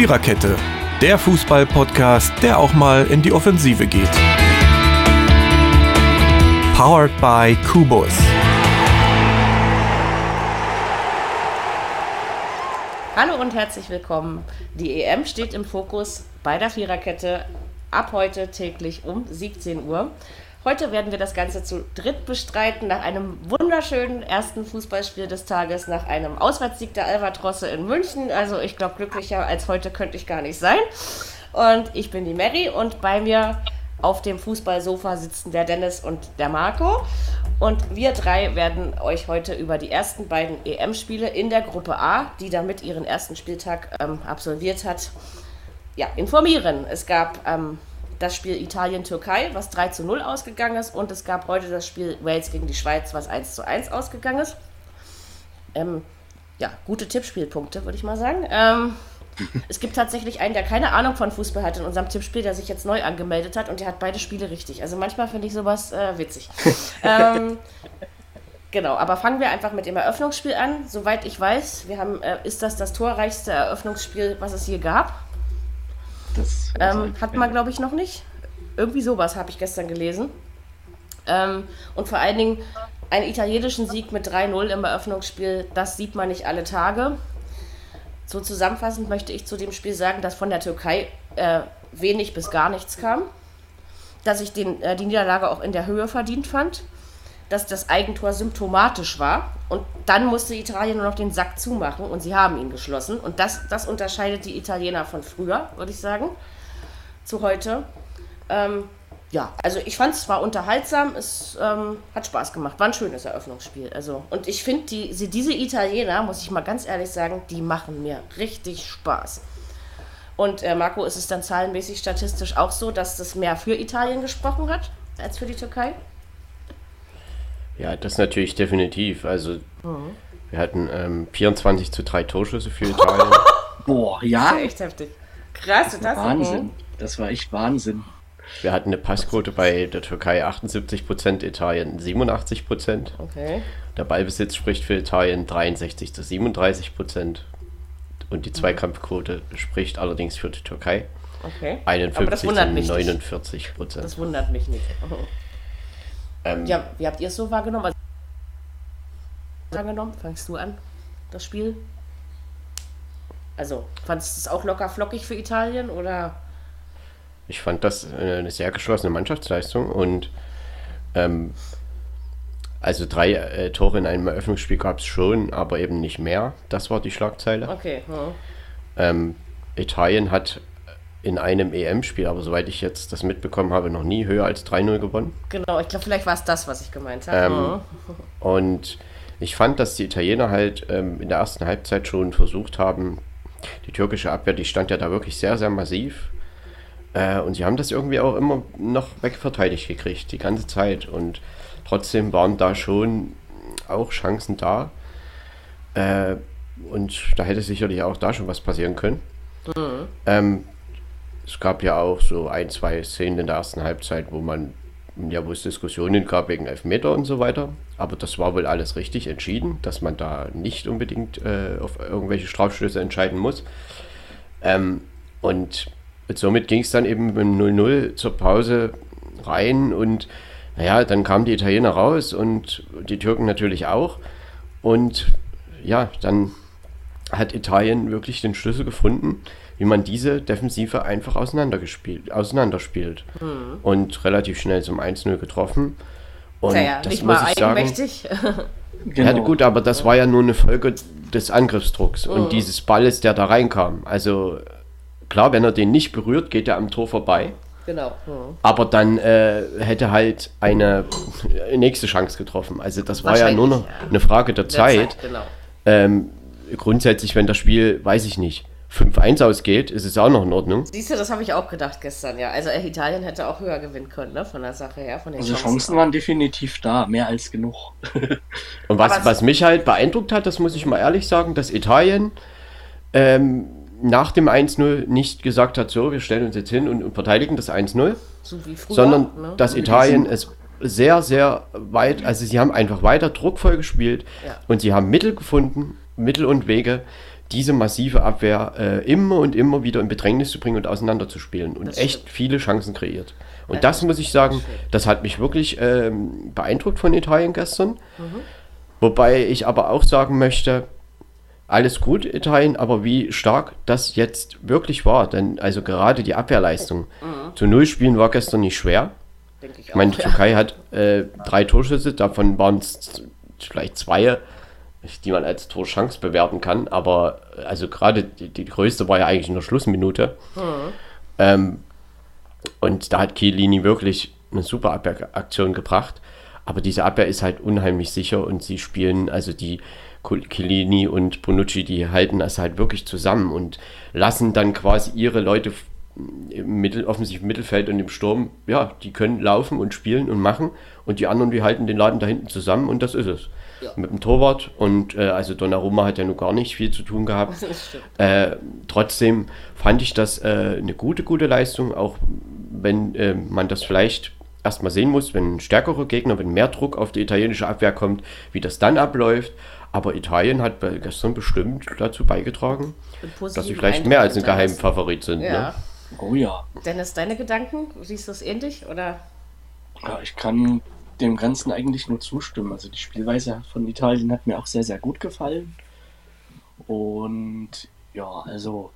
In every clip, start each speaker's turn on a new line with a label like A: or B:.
A: Viererkette, der Fußball-Podcast, der auch mal in die Offensive geht. Powered by Kubus.
B: Hallo und herzlich willkommen. Die EM steht im Fokus bei der Viererkette ab heute täglich um 17 Uhr. Heute werden wir das Ganze zu dritt bestreiten, nach einem wunderschönen ersten Fußballspiel des Tages, nach einem Auswärtssieg der Albatrosse in München. Also ich glaube, glücklicher als heute könnte ich gar nicht sein. Und ich bin die Mary und bei mir auf dem Fußballsofa sitzen der Dennis und der Marco. Und wir drei werden euch heute über die ersten beiden EM-Spiele in der Gruppe A, die damit ihren ersten Spieltag ähm, absolviert hat, ja, informieren. Es gab ähm, das Spiel Italien-Türkei, was 3 zu 0 ausgegangen ist. Und es gab heute das Spiel Wales gegen die Schweiz, was 1 zu 1 ausgegangen ist. Ähm, ja, gute Tippspielpunkte, würde ich mal sagen. Ähm, es gibt tatsächlich einen, der keine Ahnung von Fußball hat in unserem Tippspiel, der sich jetzt neu angemeldet hat und der hat beide Spiele richtig. Also manchmal finde ich sowas äh, witzig. ähm, genau, aber fangen wir einfach mit dem Eröffnungsspiel an. Soweit ich weiß, wir haben, äh, ist das das torreichste Eröffnungsspiel, was es je gab. Das ähm, hat man, glaube ich, noch nicht. Irgendwie sowas habe ich gestern gelesen. Ähm, und vor allen Dingen einen italienischen Sieg mit 3-0 im Eröffnungsspiel, das sieht man nicht alle Tage. So zusammenfassend möchte ich zu dem Spiel sagen, dass von der Türkei äh, wenig bis gar nichts kam. Dass ich den, äh, die Niederlage auch in der Höhe verdient fand. Dass das Eigentor symptomatisch war. Und dann musste Italien nur noch den Sack zumachen und sie haben ihn geschlossen. Und das, das unterscheidet die Italiener von früher, würde ich sagen zu heute. Ähm, ja, also ich fand es zwar unterhaltsam, es ähm, hat Spaß gemacht, war ein schönes Eröffnungsspiel. Also, und ich finde, die, diese Italiener, muss ich mal ganz ehrlich sagen, die machen mir richtig Spaß. Und äh, Marco, ist es dann zahlenmäßig statistisch auch so, dass das mehr für Italien gesprochen hat als für die Türkei?
C: Ja, das natürlich definitiv. Also mhm. wir hatten ähm, 24 zu 3 Torschüsse für Italien.
D: Boah, ja.
B: Das ist echt heftig. Krass,
D: das, das Wahnsinn. Das war echt Wahnsinn.
C: Wir hatten eine Passquote bei der Türkei 78%, Italien 87%.
B: Okay.
C: Der Ballbesitz spricht für Italien 63 zu 37%. Und die Zweikampfquote spricht allerdings für die Türkei.
B: Okay.
C: 51 zu 49 Prozent.
B: Das wundert mich nicht. Ähm, ja, wie habt ihr es so wahrgenommen? Also, wahrgenommen? Fangst du an, das Spiel? Also, fandest du es auch locker flockig für Italien oder?
C: Ich fand das eine sehr geschlossene Mannschaftsleistung und ähm, also drei äh, Tore in einem Eröffnungsspiel gab es schon, aber eben nicht mehr. Das war die Schlagzeile.
B: Okay. Hm.
C: Ähm, Italien hat in einem EM-Spiel, aber soweit ich jetzt das mitbekommen habe, noch nie höher als 3-0 gewonnen.
B: Genau, ich glaube, vielleicht war es das, was ich gemeint habe. Ähm,
C: hm. Und ich fand, dass die Italiener halt ähm, in der ersten Halbzeit schon versucht haben, die türkische Abwehr, die stand ja da wirklich sehr, sehr massiv. Äh, und sie haben das irgendwie auch immer noch wegverteidigt gekriegt, die ganze Zeit. Und trotzdem waren da schon auch Chancen da. Äh, und da hätte sicherlich auch da schon was passieren können. Mhm. Ähm, es gab ja auch so ein, zwei Szenen in der ersten Halbzeit, wo man ja, wo es Diskussionen gab wegen Elfmeter und so weiter. Aber das war wohl alles richtig entschieden, dass man da nicht unbedingt äh, auf irgendwelche Strafstöße entscheiden muss. Ähm, und somit ging es dann eben mit 0-0 zur Pause rein und naja, dann kamen die Italiener raus und die Türken natürlich auch. Und ja, dann hat Italien wirklich den Schlüssel gefunden, wie man diese Defensive einfach auseinandergespielt, auseinanderspielt. Mhm. Und relativ schnell zum 1-0 getroffen.
B: Und naja, das nicht muss mal ich eigenmächtig.
C: sagen. genau. Ja, gut, aber das war ja nur eine Folge des Angriffsdrucks mhm. und dieses Balles, der da reinkam. Also klar, wenn er den nicht berührt, geht er am Tor vorbei.
B: Genau.
C: Mhm. Aber dann äh, hätte halt eine nächste Chance getroffen. Also das war ja nur noch ja. eine Frage der, der Zeit. Zeit genau. ähm, grundsätzlich, wenn das Spiel, weiß ich nicht, 5-1 ausgeht, ist es auch noch in Ordnung.
B: Siehst du, das habe ich auch gedacht gestern, ja. Also äh, Italien hätte auch höher gewinnen können, ne, von der Sache her. Von
D: den also Chancen, Chancen waren definitiv da, mehr als genug.
C: Und was, was mich halt beeindruckt hat, das muss ich mal ehrlich sagen, dass Italien ähm, nach dem 1-0 nicht gesagt hat, so, wir stellen uns jetzt hin und, und verteidigen das 1-0, so sondern ne? dass Italien es sehr, sehr weit, also sie haben einfach weiter druckvoll gespielt ja. und sie haben Mittel gefunden, Mittel und Wege, diese massive Abwehr äh, immer und immer wieder in Bedrängnis zu bringen und auseinanderzuspielen und
B: Das
C: echt
B: stimmt.
C: viele Chancen kreiert. Und
B: Ja,
C: das muss ich sagen, das hat mich wirklich ähm, beeindruckt von Italien gestern.
B: Mhm.
C: Wobei ich aber auch sagen möchte, alles gut, Italien, aber wie stark das jetzt wirklich war. Denn also gerade die Abwehrleistung
B: Mhm.
C: zu Null spielen war gestern nicht schwer.
B: Denke ich
C: Ich meine, die Türkei hat äh, drei Torschüsse, davon waren es vielleicht zwei, die man als Torchance bewerten kann. Aber also gerade die, die größte war ja eigentlich in der Schlussminute. Ähm, und da hat Chiellini wirklich eine super Abwehraktion gebracht. Aber diese Abwehr ist halt unheimlich sicher und sie spielen, also die Chiellini und Bonucci, die halten das halt wirklich zusammen und lassen dann quasi ihre Leute im Mittel, offensiv im Mittelfeld und im Sturm, ja, die können laufen und spielen und machen und die anderen, die halten den Laden da hinten zusammen und das ist es.
B: Ja.
C: Mit dem Torwart und äh, also Donnarumma hat ja nun gar nicht viel zu tun gehabt.
B: Das.
C: Äh, trotzdem fand ich das äh, eine gute, gute Leistung, auch wenn äh, man das vielleicht erstmal sehen muss, wenn ein stärkerer Gegner, wenn mehr Druck auf die italienische Abwehr kommt, wie das dann abläuft. Aber Italien hat gestern bestimmt dazu beigetragen, dass sie vielleicht
B: Eindruck
C: mehr als ein. Geheimfavorit sind.
B: Ja.
C: Ne?
D: Oh ja.
B: Dennis, deine Gedanken? Siehst du es ähnlich? Oder?
D: ja. Ich kann dem Ganzen eigentlich nur zustimmen. Also die Spielweise von Italien hat mir auch sehr, sehr gut gefallen. Und ja, also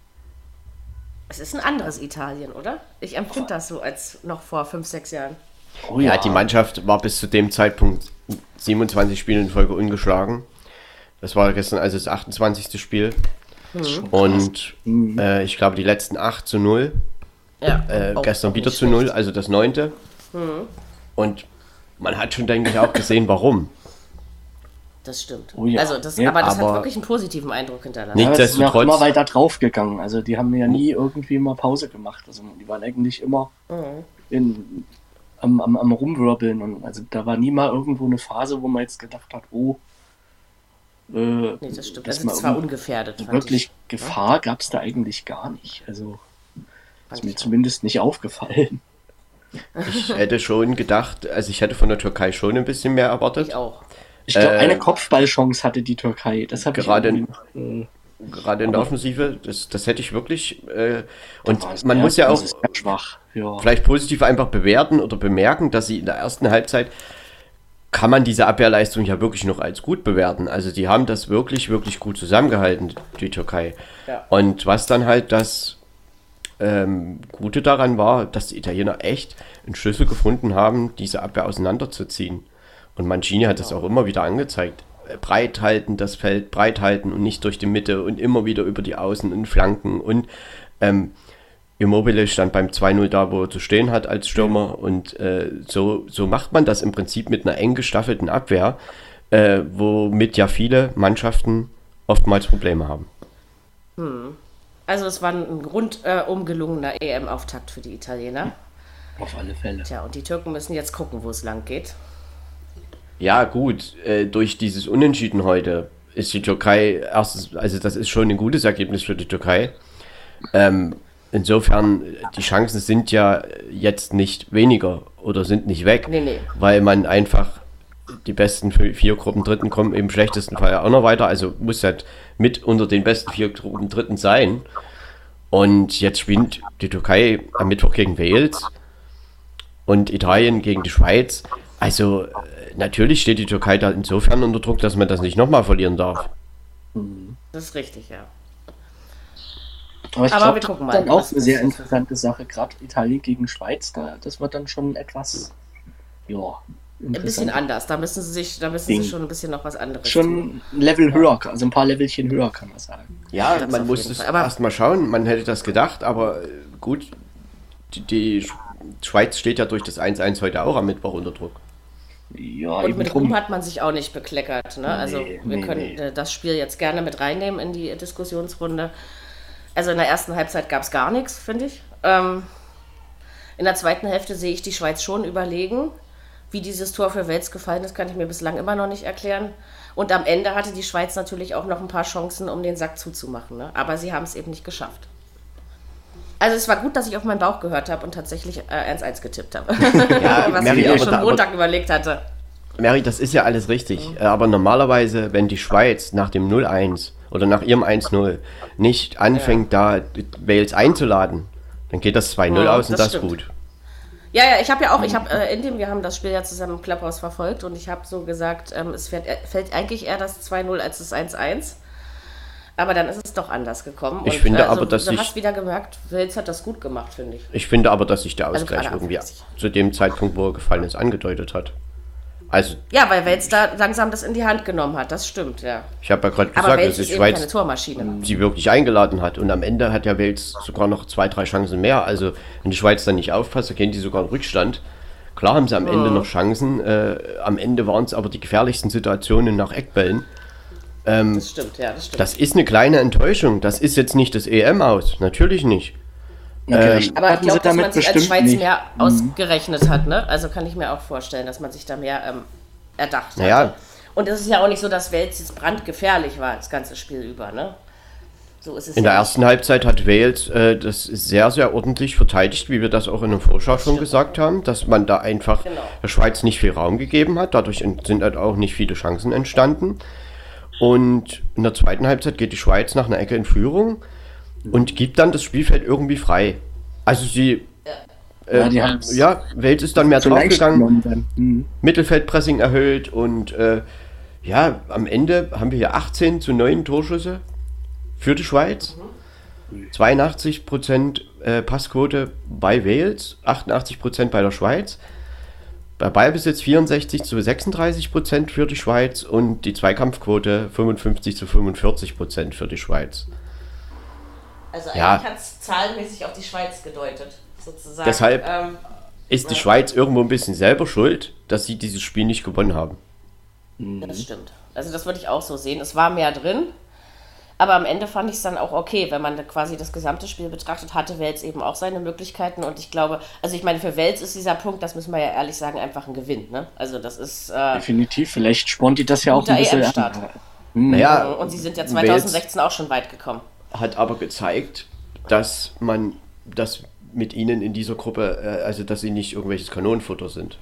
B: Es ist ein anderes Italien, oder? Ich empfinde das so als noch vor fünf, sechs Jahren.
D: oh
C: Ja, die Mannschaft war bis zu dem Zeitpunkt 27 Spiele in Folge ungeschlagen. Das war gestern also das 28. Spiel. Und äh, ich glaube, die letzten 8 zu 0.
B: Ja.
C: Äh,
B: auch-
C: gestern
B: auch
C: wieder zu 0,
B: schlecht.
C: also das 9. Und man hat schon, denke ich, auch gesehen, warum.
B: Das stimmt.
D: Oh ja.
B: Also das,
D: Ja,
B: aber das
C: aber-
B: hat wirklich einen positiven Eindruck hinterlassen.
C: Nicht-
D: Ja, das ist noch
C: Nichtsdestotrotz-
D: immer weiter draufgegangen. Also die haben ja nie irgendwie mal Pause gemacht. Also die waren eigentlich immer in, am, am, am Rumwirbeln. Und also da war nie mal irgendwo eine Phase, wo man jetzt gedacht hat, oh, äh,
B: Nee, das stimmt.
D: dass
B: Also
D: man
B: es war
D: irgendwie-
B: ungefährdet. fand
D: wirklich
B: ich.
D: Gefahr gab es da eigentlich gar nicht. Also
B: Fand
D: ist mir zumindest nicht aufgefallen.
C: Ich hätte schon gedacht, also ich hätte von der Türkei schon ein bisschen mehr erwartet.
B: Ich auch.
D: Ich glaube,
C: Äh,
D: eine Kopfballchance hatte die Türkei. Das habe ich
C: gerade-
D: äh,
C: Gerade in der Offensive, das, das hätte ich wirklich. Äh, und man muss ja auch
D: schwach. Ja.
C: vielleicht positiv einfach bewerten oder bemerken, dass sie in der ersten Halbzeit kann man diese Abwehrleistung ja wirklich noch als gut bewerten. Also die haben das wirklich, wirklich gut zusammengehalten, die Türkei.
B: Ja.
C: Und was dann halt das ähm, Gute daran war, dass die Italiener echt einen Schlüssel gefunden haben, diese Abwehr auseinanderzuziehen. Und Mancini hat das auch immer wieder angezeigt. Äh, Breit halten, das Feld breit halten und nicht durch die Mitte und immer wieder über die Außen und Flanken. Und ähm, Immobile stand beim 2-0 da, wo er zu stehen hat als Stürmer. Und äh, so, so macht man das im Prinzip mit einer eng gestaffelten Abwehr, äh, womit ja viele Mannschaften oftmals Probleme haben.
B: Also es war ein rundum gelungener EM-Auftakt für die Italiener.
D: Auf alle Fälle.
B: Tja, und die Türken müssen jetzt gucken, wo es lang geht.
C: Ja, gut, äh, durch dieses Unentschieden heute ist die Türkei erstens, also das ist schon ein gutes Ergebnis für die Türkei. Ähm, insofern, die Chancen sind ja jetzt nicht weniger oder sind nicht weg,
B: Nee, nee.
C: weil man einfach die besten vier Gruppen Dritten kommen im schlechtesten Fall auch noch weiter, also muss halt mit unter den besten vier Gruppen Dritten sein. Und jetzt spielt die Türkei am Mittwoch gegen Wales und Italien gegen die Schweiz. Also äh, natürlich steht die Türkei da insofern unter Druck, dass man das nicht nochmal verlieren darf.
B: Das ist richtig, ja.
D: Aber ich glaube,
B: wir
D: das
B: gucken
D: ist
B: mal,
D: dann auch eine sehr interessante Sache, gerade Italien gegen Schweiz. Da, das wird dann schon etwas, ja,
B: Ein bisschen anders. Da müssen sie sich, da müssen sie
D: Ding.
B: schon ein bisschen noch was anderes.
D: Schon ein Level höher, also ein paar Levelchen höher, kann man sagen.
C: Ja,
B: Das
C: man muss es
B: Fall. Aber-
C: erst mal schauen. Man hätte das gedacht, aber äh, gut, die, die Sch- Schweiz steht ja durch das 1-1 heute auch am Mittwoch unter Druck.
D: Ja,
B: Und
D: eben
B: mit. Ruhm hat man sich auch nicht bekleckert. Ne? Also
D: Nee,
B: wir
D: nee,
B: können
D: nee.
B: äh, das Spiel jetzt gerne mit reinnehmen in die Diskussionsrunde. Also in der ersten Halbzeit gab es gar nichts, finde ich. Ähm, in der zweiten Hälfte sehe ich die Schweiz schon überlegen. Wie dieses Tor für Wels gefallen ist, kann ich mir bislang immer noch nicht erklären. Und am Ende hatte die Schweiz natürlich auch noch ein paar Chancen, um den Sack zuzumachen. Ne? Aber sie haben es eben nicht geschafft. Also es war gut, dass ich auf meinen Bauch gehört habe und tatsächlich äh, 1-1 getippt habe.
C: Ja,
B: Was
C: Mary,
B: ich mir schon
C: da-
B: Montag überlegt hatte.
C: Mary, das ist ja alles richtig. Äh, Aber normalerweise, wenn die Schweiz nach dem 0-1 oder nach ihrem 1-0 nicht anfängt, da Wales einzuladen, dann geht das 2-0
B: Ja,
C: aus und
B: das
C: das ist gut.
B: Ja, ja, ich habe ja auch, ich habe äh, in dem, wir haben das Spiel ja zusammen im Clubhouse verfolgt und ich habe so gesagt, ähm, es fällt, äh, fällt eigentlich eher das 2-0 als das 1-1. Aber dann ist es doch anders gekommen.
C: Ich
B: und,
C: finde
B: also,
C: aber, dass
B: du
C: ich-
B: hast wieder gemerkt, Wils hat das gut gemacht, finde ich.
C: Ich finde aber, dass sich der
B: Also
C: Ausgleich
B: gerade
C: irgendwie zu dem Zeitpunkt, wo er gefallen ist, angedeutet hat. Also,
B: Ja, weil Wels da langsam das in die Hand genommen hat, das stimmt, ja.
C: ich habe ja gerade gesagt,
B: Wels
C: dass die Schweiz sie wirklich eingeladen hat. Und am Ende hat ja Wales sogar noch zwei, drei Chancen mehr. Also, wenn die Schweiz dann nicht aufpasst, dann gehen die sogar in Rückstand. Klar haben sie am Ende noch Chancen. Äh, am Ende waren es aber die gefährlichsten Situationen nach Eckbällen.
B: Das stimmt, ja, das stimmt.
C: Das ist eine kleine Enttäuschung. Das ist jetzt nicht das EM aus. Natürlich nicht.
D: Natürlich
B: Aber ich glaube, dass man sich als Schweiz
D: nicht.
B: mehr ausgerechnet hat, ne? Also kann ich mir auch vorstellen, dass man sich da mehr ähm, erdacht hat.
C: Naja.
B: Und es ist ja auch nicht so, dass Wels jetzt brandgefährlich war, das ganze Spiel über, ne? So ist es
C: In der
B: ja
C: ersten Halbzeit hat Wales äh, das sehr, sehr ordentlich verteidigt, wie wir das auch in der Vorschau schon gesagt haben, dass man da einfach
B: Genau.
C: der Schweiz nicht viel Raum gegeben hat. Dadurch sind halt auch nicht viele Chancen entstanden. Und in der zweiten Halbzeit geht die Schweiz nach einer Ecke in Führung und gibt dann das Spielfeld irgendwie frei. Also sie,
D: Ja, die
C: äh,
D: haben's
C: ja, Wales ist dann mehr
D: leicht
C: draufgegangen.
D: Mhm.
C: Mittelfeldpressing erhöht und äh, ja, am Ende haben wir hier 18 zu 9 Torschüsse für die Schweiz. 82% äh, Passquote bei Wales, 88% bei der Schweiz. Bei Ballbesitz 64 zu 36% für die Schweiz und die Zweikampfquote 55 zu 45% für die Schweiz.
B: Also
C: Ja.
B: eigentlich hat es zahlenmäßig auf die Schweiz gedeutet, sozusagen.
C: Deshalb-
B: Ähm,
C: Ist die Schweiz irgendwo ein bisschen selber schuld, dass sie dieses Spiel nicht gewonnen haben?
B: Das stimmt. Also das würde ich auch so sehen. Es war mehr drin, aber am Ende fand ich es dann auch okay, wenn man da quasi das gesamte Spiel betrachtet, hatte Wels eben auch seine Möglichkeiten und ich glaube, also ich meine, für Wels ist dieser Punkt, das müssen wir ja ehrlich sagen, einfach ein Gewinn. Ne? Also das ist, äh,
D: Definitiv. Vielleicht spornt die das ja auch ein bisschen an.
C: Naja,
B: und sie sind ja
C: Wales-
B: 2016 auch schon weit gekommen.
C: Hat aber gezeigt, dass man das mit ihnen in dieser Gruppe, äh, also dass sie nicht irgendwelches Kanonenfutter sind.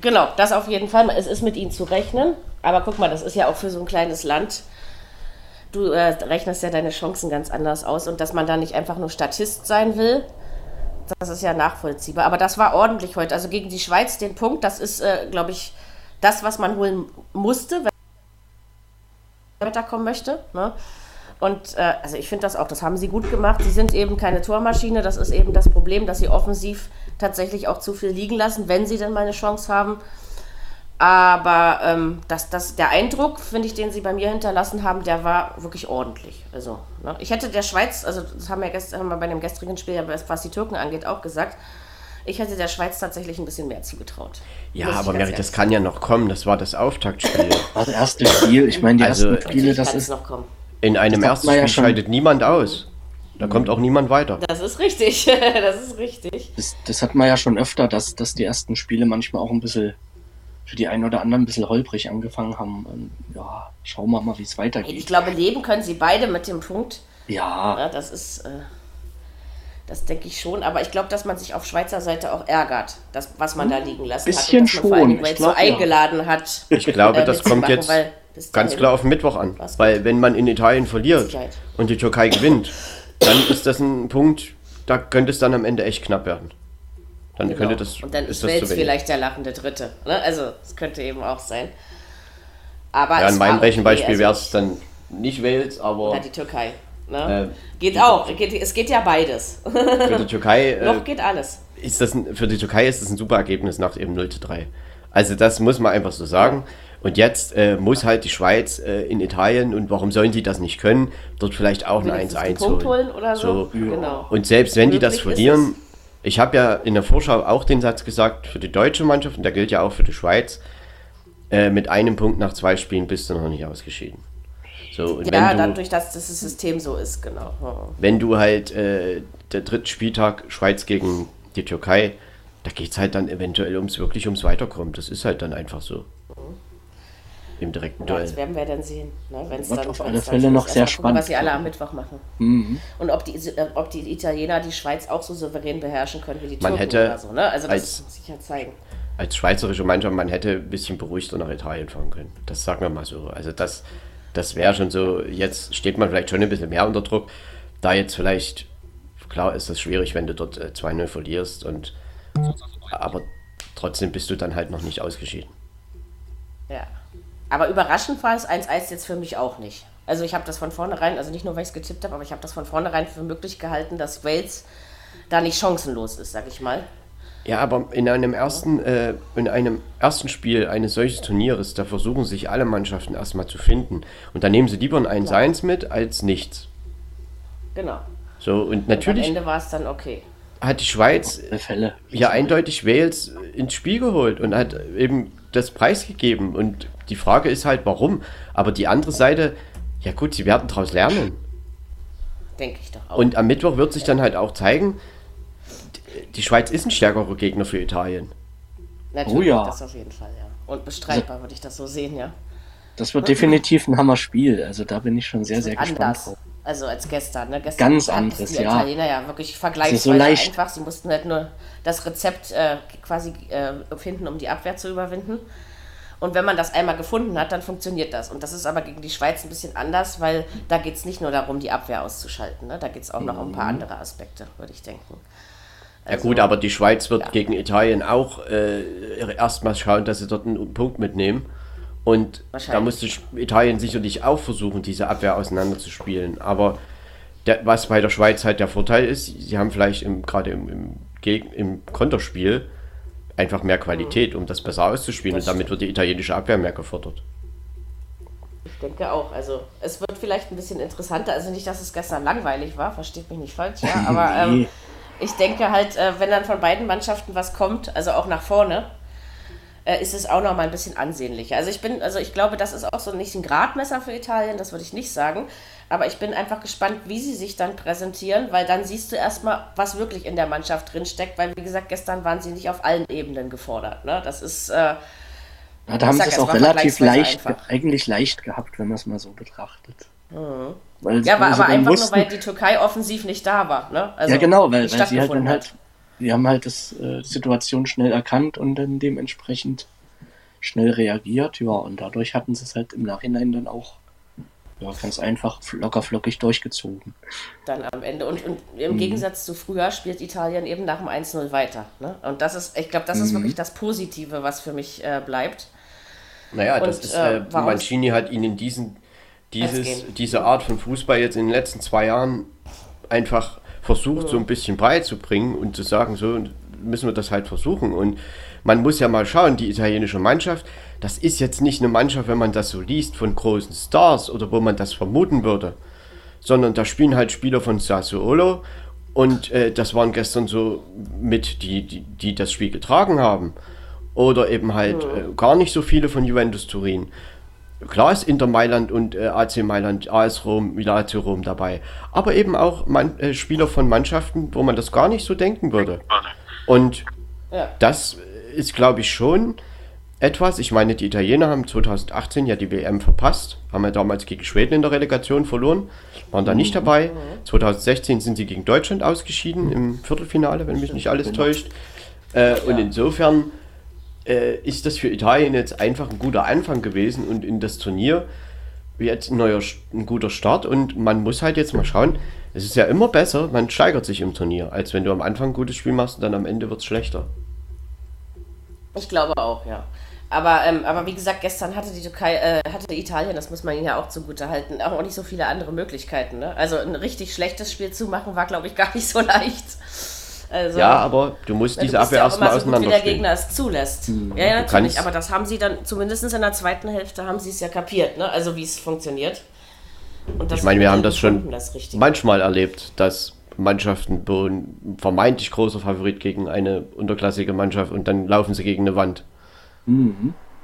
B: Genau, das auf jeden Fall. Es ist mit ihnen zu rechnen. Aber guck mal, das ist ja auch für so ein kleines Land. Du äh, rechnest ja deine Chancen ganz anders aus. Und dass man da nicht einfach nur Statist sein will, das ist ja nachvollziehbar. Aber das war ordentlich heute. Also gegen die Schweiz den Punkt, das ist, äh, glaube ich, das, was man holen musste, wenn man weiterkommen möchte. Ne? Und äh, also ich finde das auch, das haben sie gut gemacht. Sie sind eben keine Tormaschine. Das ist eben das Problem, dass sie offensiv tatsächlich auch zu viel liegen lassen, wenn sie denn mal eine Chance haben. Aber ähm, das, das, der Eindruck, finde ich, den sie bei mir hinterlassen haben, der war wirklich ordentlich. Also, ne? Ich hätte der Schweiz, also das haben wir, gest, haben wir bei dem gestrigen Spiel, ja, was die Türken angeht, auch gesagt, ich hätte der Schweiz tatsächlich ein bisschen mehr zugetraut.
C: Ja, aber Mary, das kann ja noch kommen. Das war das Auftaktspiel.
D: Das erste Spiel, ich meine, die
C: Also,
D: ersten Spiele, das
B: kann es
D: ist.
B: noch kommen.
C: In einem ersten
D: ja
C: Spiel
D: schon-
C: scheidet niemand aus. Da kommt auch niemand weiter.
B: Das ist richtig. das ist richtig.
D: Das, das hat man ja schon öfter, dass, dass die ersten Spiele manchmal auch ein bisschen für die einen oder anderen ein bisschen holprig angefangen haben. Und, ja, schauen wir mal, wie es
B: Ich
D: weitergeht.
B: glaube, leben können sie beide mit dem Punkt.
D: Ja,
B: Ja, das ist, äh, das denke ich schon. Aber ich glaube, dass man sich auf Schweizer Seite auch ärgert, das, was man da liegen lassen
D: Bisschen
B: hat. Dass man vor
D: schon.
B: weil
D: Ich
B: es so
D: glaub, ja.
B: eingeladen hat.
C: Ich glaube,
B: äh,
C: das kommt
B: mitzumachen,
C: jetzt ganz klar auf den Mittwoch an. Weil wenn man in Italien verliert
B: Sicherheit.
C: und die Türkei gewinnt, dann ist das ein Punkt, da könnte es dann am Ende echt knapp werden. Dann
B: Genau.
C: könnte das,
B: Und dann ist
C: wenig.
B: vielleicht der lachende Dritte. Ne? Also, es könnte eben auch sein. Aber
C: Ja, in meinem
B: okay.
C: Rechenbeispiel
B: Also
C: wäre es dann nicht Wales, aber
B: Oder die Türkei. Ne?
C: äh,
B: geht auch. Geht, es geht ja beides.
C: für die Türkei äh,
B: Noch geht alles.
C: ist das ein, für die Türkei ist das ein super Ergebnis nach eben 0 zu 3. Also das muss man einfach so sagen. Und jetzt äh, muss halt die Schweiz äh, in Italien und warum sollen die das nicht können, dort vielleicht auch ein
B: Wenigstens
C: 1-1
B: einen Punkt
C: holen.
B: holen oder so. Genau.
C: Und selbst wenn die das
B: Möglich
C: verlieren, ich habe ja in der Vorschau auch den Satz gesagt, für die deutsche Mannschaft, und der gilt ja auch für die Schweiz, äh, mit einem Punkt nach zwei Spielen bist du noch nicht ausgeschieden. So, und
B: Ja,
C: wenn, du,
B: dadurch, dass das System so ist, genau.
C: Wenn du halt äh, der dritte Spieltag Schweiz gegen die Türkei, da geht es halt dann eventuell ums wirklich ums Weiterkommen. Das ist halt dann einfach so. Im direkten
B: Ja, das
C: Duell.
B: werden wir dann sehen. Ne? Wenn's
D: Wird
B: dann,
D: auf alle Fälle
B: so
D: noch
B: ist.
D: sehr
B: gucken, Was
D: spannend
B: sie alle am. Mittwoch machen.
D: Mhm.
B: Und ob die, äh, ob die Italiener die Schweiz auch so souverän beherrschen können wie die
C: Man
B: Türken
C: hätte
B: oder so. Ne? Also das
C: als-
B: muss sich ja zeigen.
C: Als schweizerische Mannschaft, man hätte ein bisschen beruhigter nach Italien fahren können. Das sagen wir mal so. Also das Das wäre schon so, jetzt steht man vielleicht schon ein bisschen mehr unter Druck. Da jetzt vielleicht, klar ist das schwierig, wenn du dort äh, 2-0 verlierst und aber trotzdem bist du dann halt noch nicht ausgeschieden.
B: Ja. Aber überraschend war es 1-1 jetzt für mich auch nicht. Also ich habe das von vornherein, also nicht nur, weil ich es getippt habe, aber ich habe das von vornherein für möglich gehalten, dass Wales da nicht chancenlos ist, sag ich mal.
C: Ja, aber in einem ersten, äh, in einem ersten Spiel eines solches Turnieres, da versuchen sich alle Mannschaften erstmal zu finden. Und da nehmen sie lieber ein 1-1 mit als nichts.
B: Genau.
C: So, und
B: Und am
C: natürlich
B: Ende war es dann okay.
C: hat die Schweiz
D: Fälle.
C: ja eindeutig Wales ins Spiel geholt und hat eben das preisgegeben. Und die Frage ist halt, warum? Aber die andere Seite, ja gut, sie werden daraus lernen.
B: Denke ich doch auch.
C: Und am Mittwoch wird sich dann halt auch zeigen, die Schweiz ist ein stärkerer Gegner für Italien.
B: Natürlich,
D: Oh ja.
B: das auf jeden Fall, ja. Und bestreitbar würde ich das so sehen, ja.
D: Das wird definitiv ein Hammer-Spiel. Also da bin ich schon sehr, sehr gespannt
B: anders.
D: drauf.
B: Also als gestern. Ne? gestern
D: Ganz anderes,
B: die
D: ja.
B: Italiener ja wirklich
D: so
B: vergleichsweise
D: leicht.
B: einfach. Sie mussten halt nur das Rezept äh, quasi äh, finden, um die Abwehr zu überwinden. Und wenn man das einmal gefunden hat, dann funktioniert das. Und das ist aber gegen die Schweiz ein bisschen anders, weil da geht es nicht nur darum, die Abwehr auszuschalten. Ne? Da geht es auch noch um ein
D: Mhm.
B: paar andere Aspekte, würde ich denken.
C: Ja gut, aber die Schweiz wird
B: ja.
C: gegen Italien auch äh, erstmal schauen, dass sie dort einen Punkt mitnehmen. Und da musste Italien sicherlich auch versuchen, diese Abwehr auseinanderzuspielen. Aber der, was bei der Schweiz halt der Vorteil ist, sie haben vielleicht im, gerade im, im, Geg- im Konterspiel einfach mehr Qualität, um das besser auszuspielen.
B: Das
C: und damit wird die italienische Abwehr mehr gefordert.
B: Ich denke auch. Also es wird vielleicht ein bisschen interessanter. Also nicht, dass es gestern langweilig war, versteht mich nicht falsch, ja. Aber ähm. Ich denke halt, äh, wenn dann von beiden Mannschaften was kommt, also auch nach vorne, äh, ist es auch noch mal ein bisschen ansehnlicher. Also ich bin, also ich glaube, das ist auch so nicht ein Gradmesser für Italien, das würde ich nicht sagen. Aber ich bin einfach gespannt, wie sie sich dann präsentieren, weil dann siehst du erstmal, was wirklich in der Mannschaft drinsteckt, weil wie gesagt, gestern waren sie nicht auf allen Ebenen gefordert. Ne? Das ist, äh,
D: Ja, da haben sie es auch relativ leicht,
B: einfach.
D: eigentlich leicht gehabt, wenn man es mal so betrachtet. Weil,
B: ja,
D: sie
B: aber einfach
D: wussten-
B: nur, weil die Türkei offensiv nicht da war. Ne? Also
D: ja, genau, weil, weil sie halt dann halt, die haben halt das äh, Situation schnell erkannt und dann dementsprechend schnell reagiert, ja, und dadurch hatten sie es halt im Nachhinein dann auch ja, ganz einfach locker flockig durchgezogen.
B: dann am Ende. Und, und
D: Mhm.
B: im Gegensatz zu früher spielt Italien eben nach dem 1-0 weiter. Ne? Und das ist, ich glaube, das ist
D: Mhm.
B: wirklich das Positive, was für mich äh, bleibt.
C: Naja, das
B: Und,
C: ist,
B: äh,
C: äh, Mancini hat ihnen diesen, dieses, diese Art von Fußball jetzt in den letzten zwei Jahren einfach versucht, so ein bisschen beizubringen und zu sagen, so müssen wir das halt versuchen. Und man muss ja mal schauen, die italienische Mannschaft, das ist jetzt nicht eine Mannschaft, wenn man das so liest, von großen Stars oder wo man das vermuten würde, sondern da spielen halt Spieler von Sassuolo und äh, das waren gestern so mit, die, die, die das Spiel getragen haben. Oder eben halt äh, gar nicht so viele von Juventus Turin. Klar ist Inter Mailand und äh, AC Mailand, AS Rom, Lazio Rom dabei. Aber eben auch man, äh, Spieler von Mannschaften, wo man das gar nicht so denken würde. Und
B: Ja.
C: das ist, glaube ich, schon etwas. Ich meine, die Italiener haben 2018 ja die WM verpasst, haben ja damals gegen Schweden in der Relegation verloren, waren da nicht dabei. 2016 sind sie gegen Deutschland ausgeschieden im Viertelfinale, wenn mich nicht alles täuscht. Äh, Und insofern äh, ist das für Italien jetzt einfach ein guter Anfang gewesen und in das Turnier jetzt ein, neuer, ein guter Start und man muss halt jetzt mal schauen, es ist ja immer besser, man steigert sich im Turnier, als wenn du am Anfang ein gutes Spiel machst und dann am Ende wird es schlechter.
B: Ich glaube auch, ja. Aber, ähm, aber wie gesagt, gestern hatte die Türkei, äh, hatte Italien, das muss man ihnen ja auch zugute halten, auch nicht so viele andere Möglichkeiten. Ne? Also ein richtig schlechtes Spiel zu machen, war, glaube ich, gar nicht so leicht. Also,
C: Ja, aber du musst
B: du
C: diese
B: bist
C: Abwehr
B: ja auch
C: erstmal
B: so gut, wie der. Gegner es zulässt. Ja, ja,
C: Du
B: natürlich. Aber das haben sie dann, zumindest in der zweiten Hälfte, haben sie es ja kapiert, ne? Also wie es funktioniert. Und das
C: Ich meine, wir haben das schon
B: das
C: manchmal erlebt, dass Mannschaften, wo ein vermeintlich großer Favorit gegen eine unterklassige Mannschaft und dann laufen sie gegen eine Wand.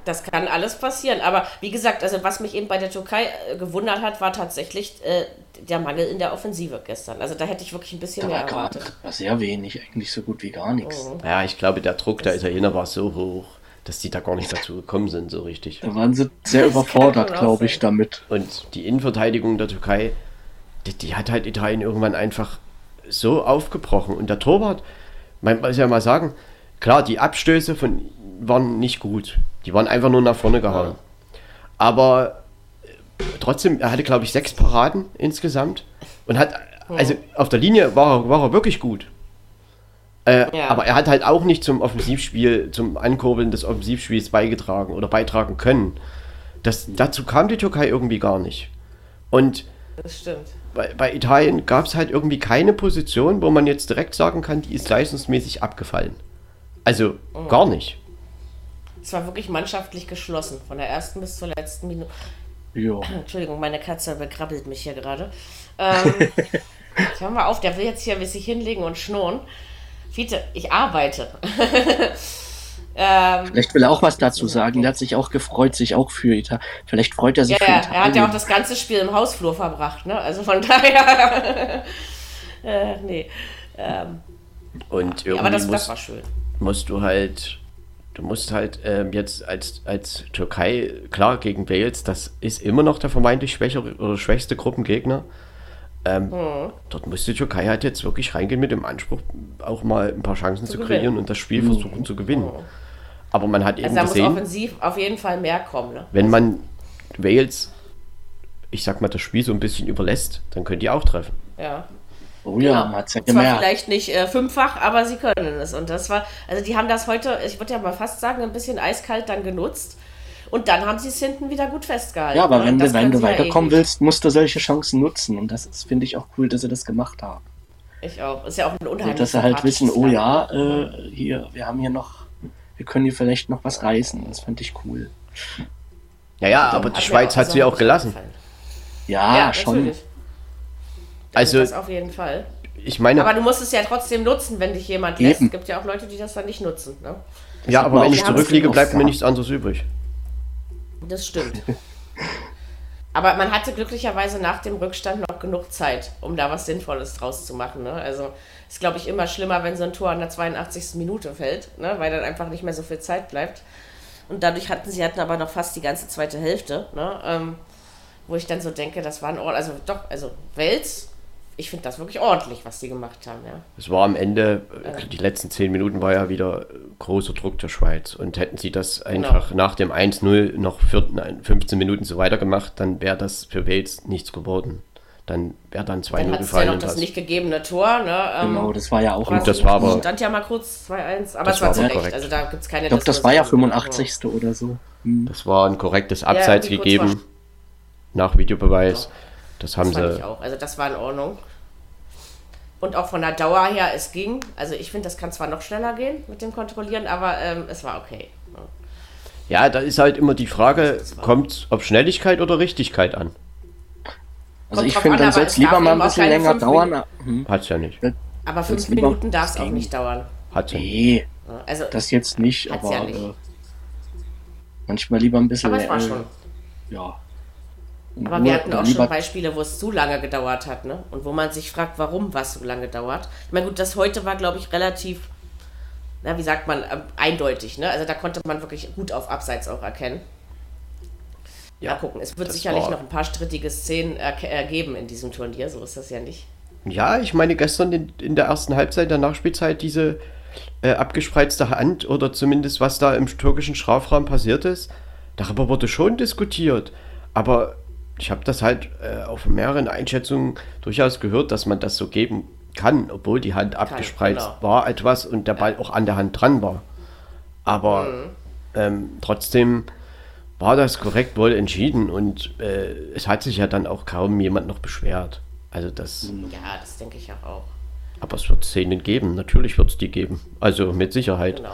B: Das kann alles passieren. Aber wie gesagt, also was mich eben bei der Türkei äh, gewundert hat, war tatsächlich äh, der Mangel in der Offensive gestern. Also da hätte ich wirklich ein bisschen
D: Da
B: mehr erwartet.
D: war sehr wenig, eigentlich so gut wie gar nichts.
B: Mhm.
C: Ja, ich glaube, der Druck der Italiener war so hoch, dass die da gar nicht dazu gekommen sind, so richtig.
D: Da waren sie sehr überfordert,
B: schon auch
D: glaube ich, damit.
C: Und die Innenverteidigung der Türkei, die, die hat halt Italien irgendwann einfach so aufgebrochen. Und der Torwart, man muss ja mal sagen, klar, die Abstöße von waren nicht gut. Die waren einfach nur nach vorne gehauen. Aber trotzdem, er hatte, glaube ich, sechs Paraden insgesamt und hat, also auf der Linie war er, war er wirklich gut. Äh,
B: Ja.
C: Aber er hat halt auch nicht zum Offensivspiel, zum Ankurbeln des Offensivspiels beigetragen oder beitragen können. Das, dazu kam die Türkei irgendwie gar nicht. Und
B: Das stimmt.
C: bei, bei Italien gab es halt irgendwie keine Position, wo man jetzt direkt sagen kann, die ist leistungsmäßig abgefallen. Also gar nicht.
B: Es war wirklich mannschaftlich geschlossen, von der ersten bis zur letzten Minute.
D: Ja.
B: Entschuldigung, meine Katze bekrabbelt mich hier gerade. Ähm, jetzt hör mal auf, der will jetzt hier sich hinlegen und schnurren. Fiete, ich arbeite. ähm,
D: Vielleicht will er auch was dazu sagen. Der hat sich auch gefreut, sich auch für Italien. Vielleicht freut er sich
B: ja,
D: für Italien.
B: er hat ja auch das ganze Spiel im Hausflur verbracht, ne? Also von daher. äh, nee. Ähm,
C: Und
B: ja, aber
C: irgendwie
B: das, das
C: musst,
B: war schön.
C: musst du halt, du musst halt ähm, jetzt als, als Türkei, klar, gegen Wales, das ist immer noch der vermeintlich schwächere oder schwächste Gruppengegner. Ähm,
B: Hm.
C: Dort muss die Türkei halt jetzt wirklich reingehen mit dem Anspruch, auch mal ein paar Chancen zu,
B: gewinnen.
C: kreieren und das Spiel versuchen zu gewinnen. Aber man hat eben
B: Also da muss
C: gesehen,
B: offensiv auf jeden Fall mehr kommen, ne?
C: wenn man Wales, ich sag mal, das Spiel so ein bisschen überlässt, dann können die auch treffen.
B: Ja.
D: Oh ja, man hat's ja
B: Zwar
D: gemerkt.
B: vielleicht nicht äh, fünffach, aber sie können es. Und das war, also die haben das heute, ich würde ja mal fast sagen, ein bisschen eiskalt dann genutzt. Und dann haben sie es hinten wieder gut festgehalten.
D: Ja, aber
B: ne?
D: wenn du, wenn du
B: ja
D: weiterkommen
B: eh gut.
D: willst, musst du solche Chancen nutzen. Und das finde ich, auch cool, dass sie das gemacht haben.
B: Ich auch. Ist ja auch ein unheimlich
D: Und dass sie halt wissen, oh ja, äh, hier, wir haben hier noch, wir können hier vielleicht noch was reißen. Das fand ich cool.
C: Ja, ja, aber die Schweiz hat sie auch gelassen.
B: gefallen.
D: Ja,
B: Ja,
D: schon.
B: natürlich.
C: Also,
B: das auf jeden Fall.
C: ich meine,
B: Aber du musst es ja trotzdem nutzen, wenn dich jemand lässt.
D: Eben.
B: Es gibt ja auch Leute, die das dann nicht nutzen. Ne?
C: ja, aber wenn ich zurückliege, bleibt mir nichts anderes übrig.
B: Das stimmt. Aber man hatte glücklicherweise nach dem Rückstand noch genug Zeit, um da was Sinnvolles draus zu machen. Ne? Also ist, glaube ich, immer schlimmer, wenn so ein Tor an der 82. Minute fällt, ne? weil dann einfach nicht mehr so viel Zeit bleibt. Und dadurch hatten sie hatten aber noch fast die ganze zweite Hälfte, ne? ähm, wo ich dann so denke, das waren Or- also doch, also Wels, ich finde das wirklich ordentlich, was die gemacht haben. Ja.
C: Es war am Ende, äh, die letzten zehn Minuten war ja wieder äh, großer Druck der Schweiz. Und hätten sie das einfach nach dem 1-0 noch 14, nein, 15 Minuten so weitergemacht, dann wäre das für Wales nichts geworden. Dann wäre dann 2-0
B: Dann hat es ja
C: gefallen.
B: noch das
C: das-
B: nicht gegebene Tor. Ne? Ähm,
D: Genau, das war ja auch
C: Und
D: noch.
C: das war aber-
B: stand ja mal kurz 2-1, aber
C: Das
B: es war
C: war
B: zu Recht. Also da gibt es keine
D: Ich glaube, das war ja
B: Diskussion.
D: 85. oder so. Hm.
C: Das war ein korrektes Abseits
B: kurz
C: gegeben. Nach Videobeweis. Das haben
B: Das
C: sie.
B: auch. Also das war in Ordnung. Und auch von der Dauer her, es ging. Also ich finde, das kann zwar noch schneller gehen mit dem Kontrollieren, aber ähm, es war okay.
C: Ja, da ist halt immer die Frage, kommt auf Schnelligkeit oder Richtigkeit an?
D: Also ich finde,
B: an,
D: dann soll
B: es
D: es lieber mal ein bisschen länger dauern. Hm.
C: Hat's ja nicht.
B: Aber fünf Minuten darf es auch nicht dauern.
C: Hat's ja nicht.
D: Nee,
B: Also,
D: das jetzt nicht, aber
B: ja nicht.
D: Äh, manchmal lieber ein bisschen
B: aber es war
D: äh,
B: schon.
D: Ja.
B: Aber wir hatten auch schon Beispiele, wo es zu lange gedauert hat, ne? Und wo man sich fragt, warum was so lange dauert. Ich meine, gut, das heute war, glaube ich, relativ, na, wie sagt man, ähm, eindeutig, ne? Also da konnte man wirklich gut auf Abseits auch erkennen.
C: Ja,
B: Mal gucken, es wird sicherlich
C: war-
B: noch ein paar strittige Szenen ergeben in diesem Turnier, so ist das ja nicht.
C: Ja, ich meine, gestern in, in der ersten Halbzeit der Nachspielzeit diese äh, abgespreizte Hand oder zumindest was da im türkischen Strafraum passiert ist, darüber wurde schon diskutiert. Aber ich habe das halt äh, auf mehreren Einschätzungen durchaus gehört, dass man das so geben kann, obwohl die Hand abgespreizt
B: genau.
C: war etwas und der Ball auch an der Hand dran war. Aber
B: Mhm.
C: ähm, trotzdem war das korrekt wohl entschieden und äh, es hat sich ja dann auch kaum jemand noch beschwert. Also das,
B: Ja, das denke ich auch. auch.
C: aber es wird Szenen geben, natürlich wird es die geben. Also mit Sicherheit.
B: Genau.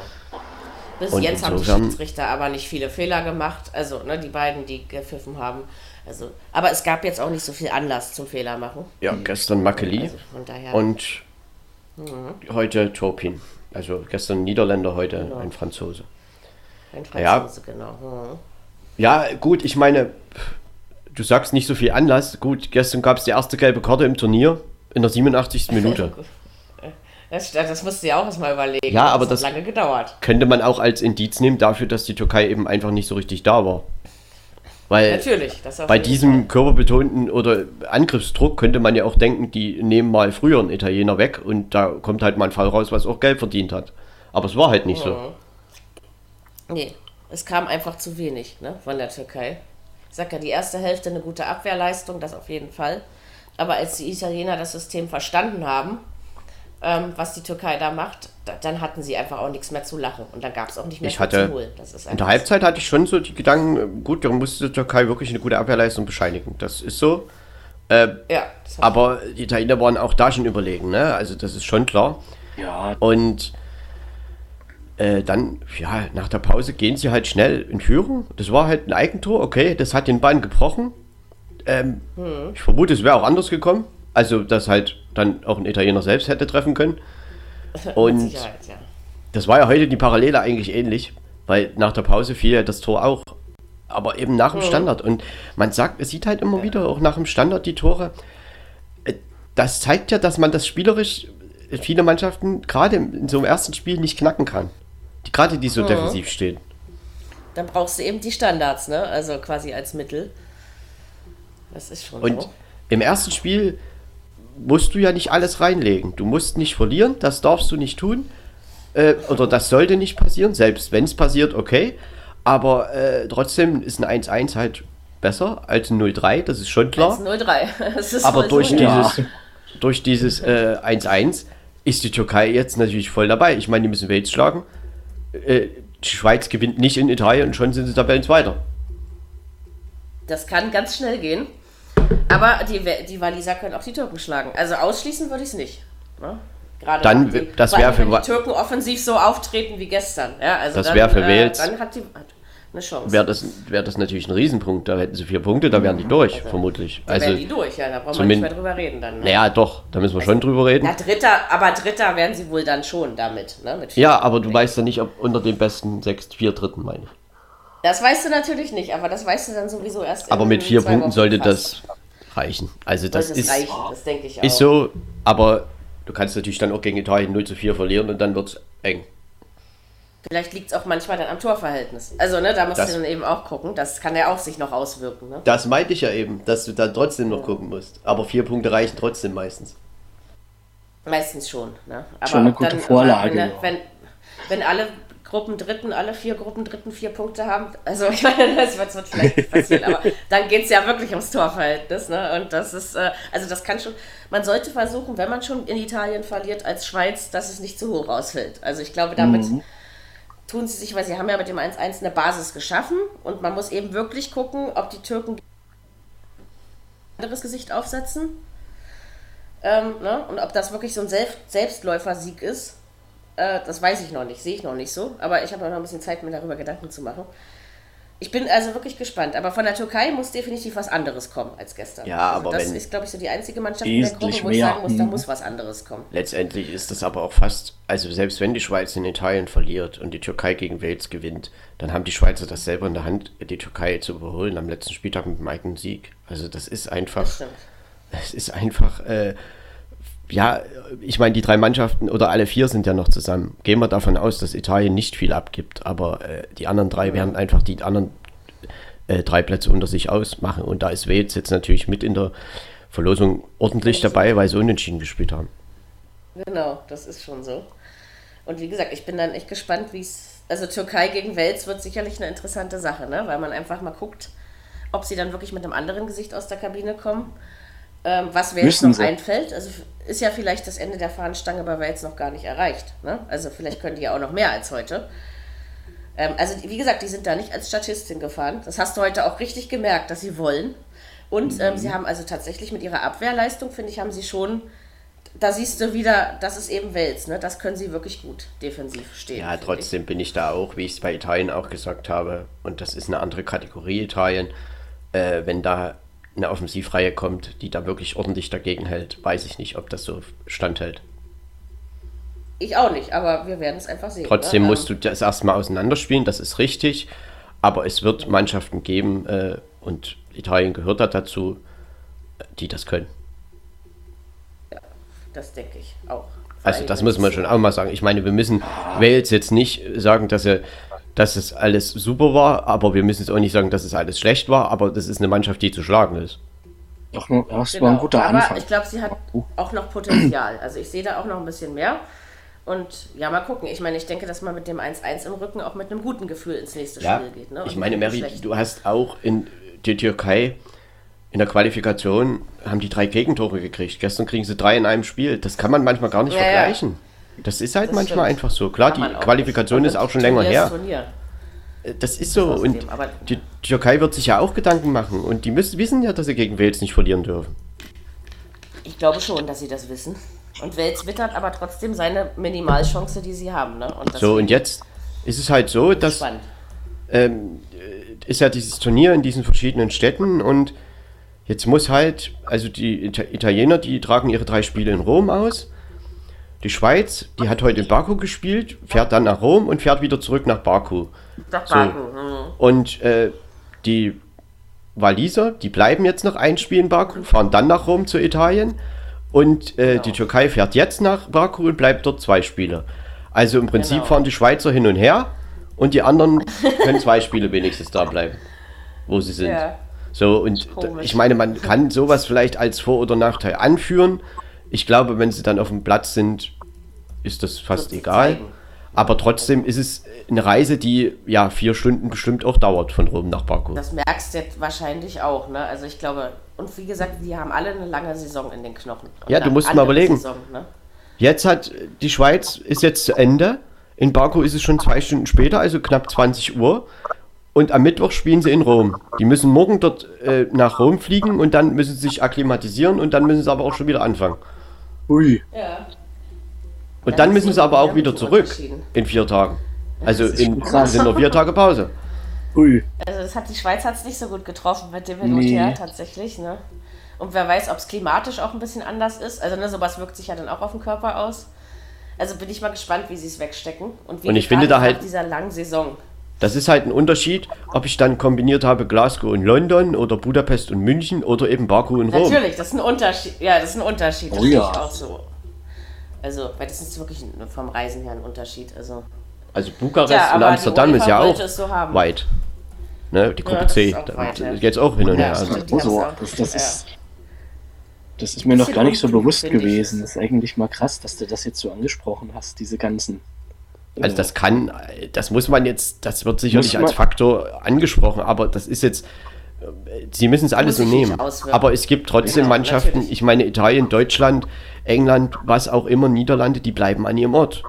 B: Bis
C: Und
B: jetzt haben die Schiedsrichter aber nicht viele Fehler gemacht. Also, ne, die beiden, die gepfiffen haben. Also, aber es gab jetzt auch nicht so viel Anlass zum Fehler machen.
C: Ja, gestern Makeli
B: Also
C: und heute Turpin. Also gestern Niederländer, heute
B: Genau.
C: ein Franzose.
B: ein
C: ja.
B: Franzose, genau. Hm.
C: Ja, gut, ich meine, du sagst nicht so viel Anlass. Gut, gestern gab es die erste gelbe Karte im Turnier in der 87. Minute.
B: Das, das musst du ja auch erstmal überlegen.
C: Ja, aber
B: das
C: das-
B: hat lange gedauert.
C: Könnte man auch als Indiz nehmen dafür, dass die Türkei eben einfach nicht so richtig da war. Weil
B: Natürlich.
C: Bei diesem körperbetonten oder Angriffsdruck könnte man ja auch denken, die nehmen mal früher einen Italiener weg und da kommt halt mal ein Fall raus, was auch Geld verdient hat. Aber es war halt nicht so.
B: Nee, es kam einfach zu wenig ne, von der Türkei. Ich sag ja, die erste Hälfte eine gute Abwehrleistung, das auf jeden Fall. Aber als die Italiener das System verstanden haben, ähm, was die Türkei da macht, da, dann hatten sie einfach auch nichts mehr zu lachen. Und dann gab es auch nicht mehr
C: ich hatte,
B: zu holen. Das ist
C: in der Halbzeit hatte ich schon so die Gedanken, gut, da musste die Türkei wirklich eine gute Abwehrleistung bescheinigen. Das ist so. Äh, ja, aber die Italiener waren auch da schon überlegen, ne? Also das ist schon klar. Ja. Und äh, dann, ja, nach der Pause gehen sie halt schnell in Führung. Das war halt ein Eigentor, okay, das hat den Bein gebrochen. Ähm, hm. Ich vermute, es wäre auch anders gekommen. Also, dass halt dann auch ein Italiener selbst hätte treffen können. Und ja. das war ja heute die Parallele eigentlich ähnlich, weil nach der Pause fiel ja das Tor auch. Aber eben nach dem hm. Standard. Und man sagt, es sieht halt immer ja. wieder auch nach dem Standard die Tore. Äh, das zeigt ja, dass man das spielerisch viele Mannschaften gerade in so einem ersten Spiel nicht knacken kann. Die, gerade die so hm. defensiv stehen.
B: Dann brauchst du eben die Standards, ne? Also quasi als Mittel. Das ist schon
C: Und so. im ersten Spiel musst du ja nicht alles reinlegen. Du musst nicht verlieren, das darfst du nicht tun. Äh, oder das sollte nicht passieren, selbst wenn es passiert, okay. Aber äh, trotzdem ist ein 1-1 halt besser als ein 0-3, das ist schon klar.
B: 0-3.
C: Aber durch, so, dieses, ja. durch dieses 1-1 äh, ist die Türkei jetzt natürlich voll dabei. Ich meine, die müssen Wales schlagen. Äh, die Schweiz gewinnt nicht in Italien und schon sind sie Tabellenzweiter.
B: Das kann ganz schnell gehen. Aber die, die Waliser können auch die Türken schlagen. Also ausschließen würde ich es nicht. Ne?
C: Gerade dann, die, das wäre für
B: wenn die Türken offensiv so auftreten wie gestern. Ja, also
C: das wäre für äh, Wales.
B: Dann hat die eine Chance.
C: Wäre das, wär das natürlich ein Riesenpunkt. Da hätten sie vier Punkte, da wären die durch, also, vermutlich.
B: Da also, wären die durch, ja, da brauchen wir nicht mehr drüber reden dann.
C: Ne? Naja, doch, da müssen wir also, schon drüber reden.
B: Na, Dritter, aber Dritter werden sie wohl dann schon damit. Ne,
C: ja, aber du weißt ja nicht, ob unter den besten sechs, vier Dritten, meine ich.
B: Das weißt du natürlich nicht, aber das weißt du dann sowieso erst.
C: Aber mit vier Punkten sollte fast. das reichen. Also das, das ist, reichen,
B: das denke ich
C: auch. Ist so, aber du kannst natürlich dann auch gegen Italien 0 zu 4 verlieren und dann wird es eng.
B: Vielleicht liegt es auch manchmal dann am Torverhältnis. Also, ne, da musst das, du dann eben auch gucken. Das kann ja auch sich noch auswirken. Ne?
C: Das meinte ich ja eben, dass du dann trotzdem noch ja. gucken musst. Aber vier Punkte reichen trotzdem meistens.
B: Meistens schon. Ne?
D: Aber schon eine gute dann, Vorlage.
B: Ne, wenn, wenn alle Gruppendritten, alle vier Gruppendritten vier Punkte haben. Also ich meine, das wird, vielleicht passieren, aber dann geht es ja wirklich ums Torverhältnis. Ne? Und das ist, äh, also das kann schon, man sollte versuchen, wenn man schon in Italien verliert als Schweiz, dass es nicht zu hoch ausfällt. Also ich glaube, damit mhm. tun sie sich, weil sie haben ja mit dem 1-1 eine Basis geschaffen und man muss eben wirklich gucken, ob die Türken ein anderes Gesicht aufsetzen. Ähm, ne? Und ob das wirklich so ein Selbst Selbstläufersieg ist äh, das weiß ich noch nicht, sehe ich noch nicht so. Aber ich habe noch ein bisschen Zeit, mir darüber Gedanken zu machen. Ich bin also wirklich gespannt. Aber von der Türkei muss definitiv was anderes kommen als gestern.
C: Ja,
B: also
C: aber
B: das ist, glaube ich, so die einzige Mannschaft in der Gruppe, wo ich sagen muss, da muss was anderes kommen.
C: Letztendlich ist das aber auch fast, also selbst wenn die Schweiz in Italien verliert und die Türkei gegen Wales gewinnt, dann haben die Schweizer das selber in der Hand, die Türkei zu überholen am letzten Spieltag mit dem eigenen Sieg. Also das ist einfach, das, das ist einfach äh, ja, ich meine, die drei Mannschaften oder alle vier sind ja noch zusammen. Gehen wir davon aus, dass Italien nicht viel abgibt, aber äh, die anderen drei werden einfach die anderen äh, drei Plätze unter sich ausmachen. Und da ist Wales jetzt natürlich mit in der Verlosung ordentlich dabei, weil sie unentschieden gespielt haben.
B: Genau, das ist schon so. Und wie gesagt, ich bin dann echt gespannt, wie es. Also Türkei gegen Wales wird sicherlich eine interessante Sache, ne? weil man einfach mal guckt, ob sie dann wirklich mit einem anderen Gesicht aus der Kabine kommen ähm, was mir jetzt noch sie. einfällt, also ist ja vielleicht das Ende der Fahnenstange bei Wales noch gar nicht erreicht. Ne? Also vielleicht können die ja auch noch mehr als heute. Ähm, also wie gesagt, die sind da nicht als Statistin gefahren. Das hast du heute auch richtig gemerkt, dass sie wollen. Und ähm, mhm. sie haben also tatsächlich mit ihrer Abwehrleistung, finde ich, haben sie schon, da siehst du wieder, das ist eben Wels, ne? das können sie wirklich gut defensiv stehen.
C: Ja, trotzdem ich. bin ich da auch, wie ich es bei Italien auch gesagt habe, und das ist eine andere Kategorie Italien, äh, wenn da eine Offensivreihe kommt, die da wirklich ordentlich dagegen hält, weiß ich nicht, ob das so standhält.
B: Ich auch nicht, aber wir werden es einfach sehen.
C: Trotzdem ne? musst du das erstmal auseinanderspielen, das ist richtig. Aber es wird Mannschaften geben, äh, und Italien gehört da dazu, die das können.
B: Ja, das denke ich auch.
C: also das muss man schon auch mal sagen. Ich meine, wir müssen Wales jetzt nicht sagen, dass er dass es alles super war, aber wir müssen jetzt auch nicht sagen, dass es alles schlecht war, aber das ist eine Mannschaft, die zu schlagen ist.
D: Doch, das genau. war ein guter aber Anfang.
B: ich glaube, sie hat oh. auch noch Potenzial. Also ich sehe da auch noch ein bisschen mehr. Und ja, mal gucken. Ich meine, ich denke, dass man mit dem 1-1 im Rücken auch mit einem guten Gefühl ins nächste ja, Spiel geht. Ne?
C: ich meine, Mary, du hast auch in die Türkei in der Qualifikation haben die drei Gegentore gekriegt. Gestern kriegen sie drei in einem Spiel. Das kann man manchmal gar nicht
B: Ja, ja.
C: Das ist halt
B: Das
C: manchmal
B: stimmt.
C: einfach so. Klar,
B: Kann
C: die Qualifikation ist auch schon länger
B: Turnier
C: her.
B: Turnier.
C: Das ist so. Und die Türkei wird sich ja auch Gedanken machen. Und die müssen, wissen ja, dass sie gegen Wales nicht verlieren dürfen.
B: Ich glaube schon, dass sie das wissen. Und Wels wittert aber trotzdem seine Minimalchance, die sie haben. Ne? Und
C: So, und jetzt ist es halt so, dass ähm, äh, ist ja dieses Turnier in diesen verschiedenen Städten und jetzt muss halt, also die Ita Italiener, die tragen ihre drei Spiele in Rom aus. Die Schweiz, die hat heute in Baku gespielt, fährt dann nach Rom und fährt wieder zurück nach Baku.
B: Nach
C: So.
B: Baku. hm.
C: Und äh, die Waliser, die bleiben jetzt noch ein Spiel in Baku, fahren dann nach Rom zu Italien. Und äh, die Türkei fährt jetzt nach Baku und bleibt dort zwei Spiele. Also im Prinzip
B: Genau.
C: fahren die Schweizer hin und her und die anderen können zwei Spiele wenigstens da bleiben, wo sie sind.
B: Ja.
C: So, und
B: Komisch.
C: ich meine, man kann sowas vielleicht als Vor- oder Nachteil anführen. Ich glaube, wenn sie dann auf dem Platz sind, ist das fast
B: sich
C: egal. Aber trotzdem ist es eine Reise, die ja vier Stunden bestimmt auch dauert von Rom nach Baku.
B: Das merkst du jetzt wahrscheinlich auch. Ne? Also ich glaube, und wie gesagt, die haben alle eine lange Saison in den Knochen. Und
C: Ja, du musst mal überlegen.
B: Saison, ne?
C: Jetzt hat die Schweiz ist jetzt zu Ende. In Baku ist es schon zwei Stunden später, also knapp 20 Uhr. Und am Mittwoch spielen sie in Rom. Die müssen morgen dort äh, nach Rom fliegen und dann müssen sie sich akklimatisieren und dann müssen sie aber auch schon wieder anfangen.
D: Ui.
B: Ja.
C: Und
B: Ja,
C: dann müssen sie aber auch wieder zurück in vier Tagen. Also in, sind nur vier Tage Pause.
D: Ui.
B: Also das hat die Schweiz hat es nicht so gut getroffen mit dem Hin
D: Nee.
B: und Her tatsächlich. Ne? Und wer weiß, ob es klimatisch auch ein bisschen anders ist. Also ne, sowas wirkt sich ja dann auch auf den Körper aus. Also bin ich mal gespannt, wie sie es wegstecken. Und, wie
C: Und ich finde da halt-
B: nach dieser langen Saison.
C: Das ist halt ein Unterschied, ob ich dann kombiniert habe Glasgow und London oder Budapest und München oder eben Baku und Rom.
B: Natürlich, das ist ein Unterschied. Ja, das ist ein Unterschied. Das
D: Oh
B: sehe
D: ja.
B: ich auch so. Also, weil das ist wirklich vom Reisen her ein Unterschied. Also,
C: Also Bukarest
B: Ja,
C: und Amsterdam ist ja auch
B: so haben.
C: weit. Ne, die Gruppe
B: das
C: C, da
B: ja.
C: geht's auch hin und
B: Ja,
C: her. Also,
B: stimmt. Die
D: so,
B: haben's auch.
D: das, das
B: Ja.
D: ist. Das ist mir noch gar nicht so bewusst gewesen. Das ist eigentlich mal krass, dass du das jetzt so angesprochen hast, diese ganzen.
C: Also das kann, das muss man jetzt, das wird sicherlich als Faktor angesprochen, aber das ist jetzt, äh, sie müssen es alles so nehmen. Aber es gibt trotzdem
B: Genau,
C: Mannschaften,
B: natürlich.
C: ich meine Italien, Deutschland, England, was auch immer, Niederlande, die bleiben an ihrem Ort.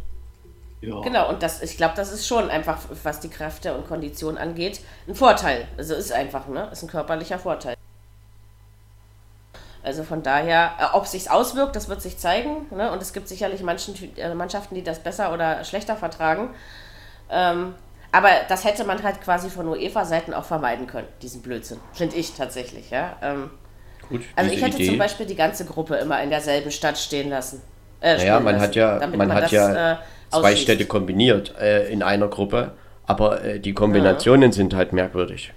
D: Ja.
B: Genau, und das, ich glaube, das ist schon einfach, was die Kräfte und Kondition angeht, ein Vorteil. Also ist einfach, ne? Ist ein körperlicher Vorteil. Also von daher, äh, ob sich's auswirkt, das wird sich zeigen. Ne? Und es gibt sicherlich manchen, äh, Mannschaften, die das besser oder schlechter vertragen. Ähm, aber das hätte man halt quasi von UEFA-Seiten auch vermeiden können, diesen Blödsinn. Finde ich tatsächlich, ja. Ähm,
C: Gut,
B: also ich hätte zum Beispiel die ganze Gruppe immer in derselben Stadt stehen lassen. Äh,
C: naja, man
B: lassen,
C: hat ja,
B: damit
C: man hat
B: das,
C: ja
B: äh,
C: zwei. Städte kombiniert äh, in einer Gruppe, aber äh, die Kombinationen sind halt merkwürdig.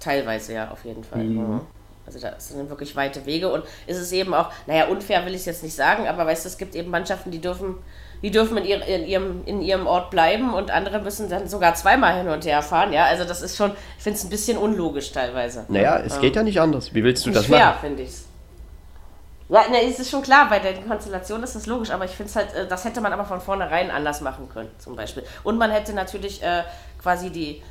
B: Teilweise ja, auf jeden Fall. Mhm. Also da sind wirklich weite Wege und ist es eben auch, naja, unfair will ich es jetzt nicht sagen, aber weißt du, es gibt eben Mannschaften, die dürfen, die dürfen in, ihr, in, ihrem, in ihrem Ort bleiben und andere müssen dann sogar zweimal hin und her fahren. Ja, also das ist schon, ich finde es ein bisschen unlogisch teilweise.
C: Naja, es geht ja nicht anders. Wie willst du das
B: fair,
C: machen?
B: finde ich's. Ja, ne, es ist schon klar, bei der Konstellation ist das logisch, aber ich finde es halt, äh, das hätte man aber von vornherein anders machen können, zum Beispiel. Und man hätte natürlich äh, quasi die,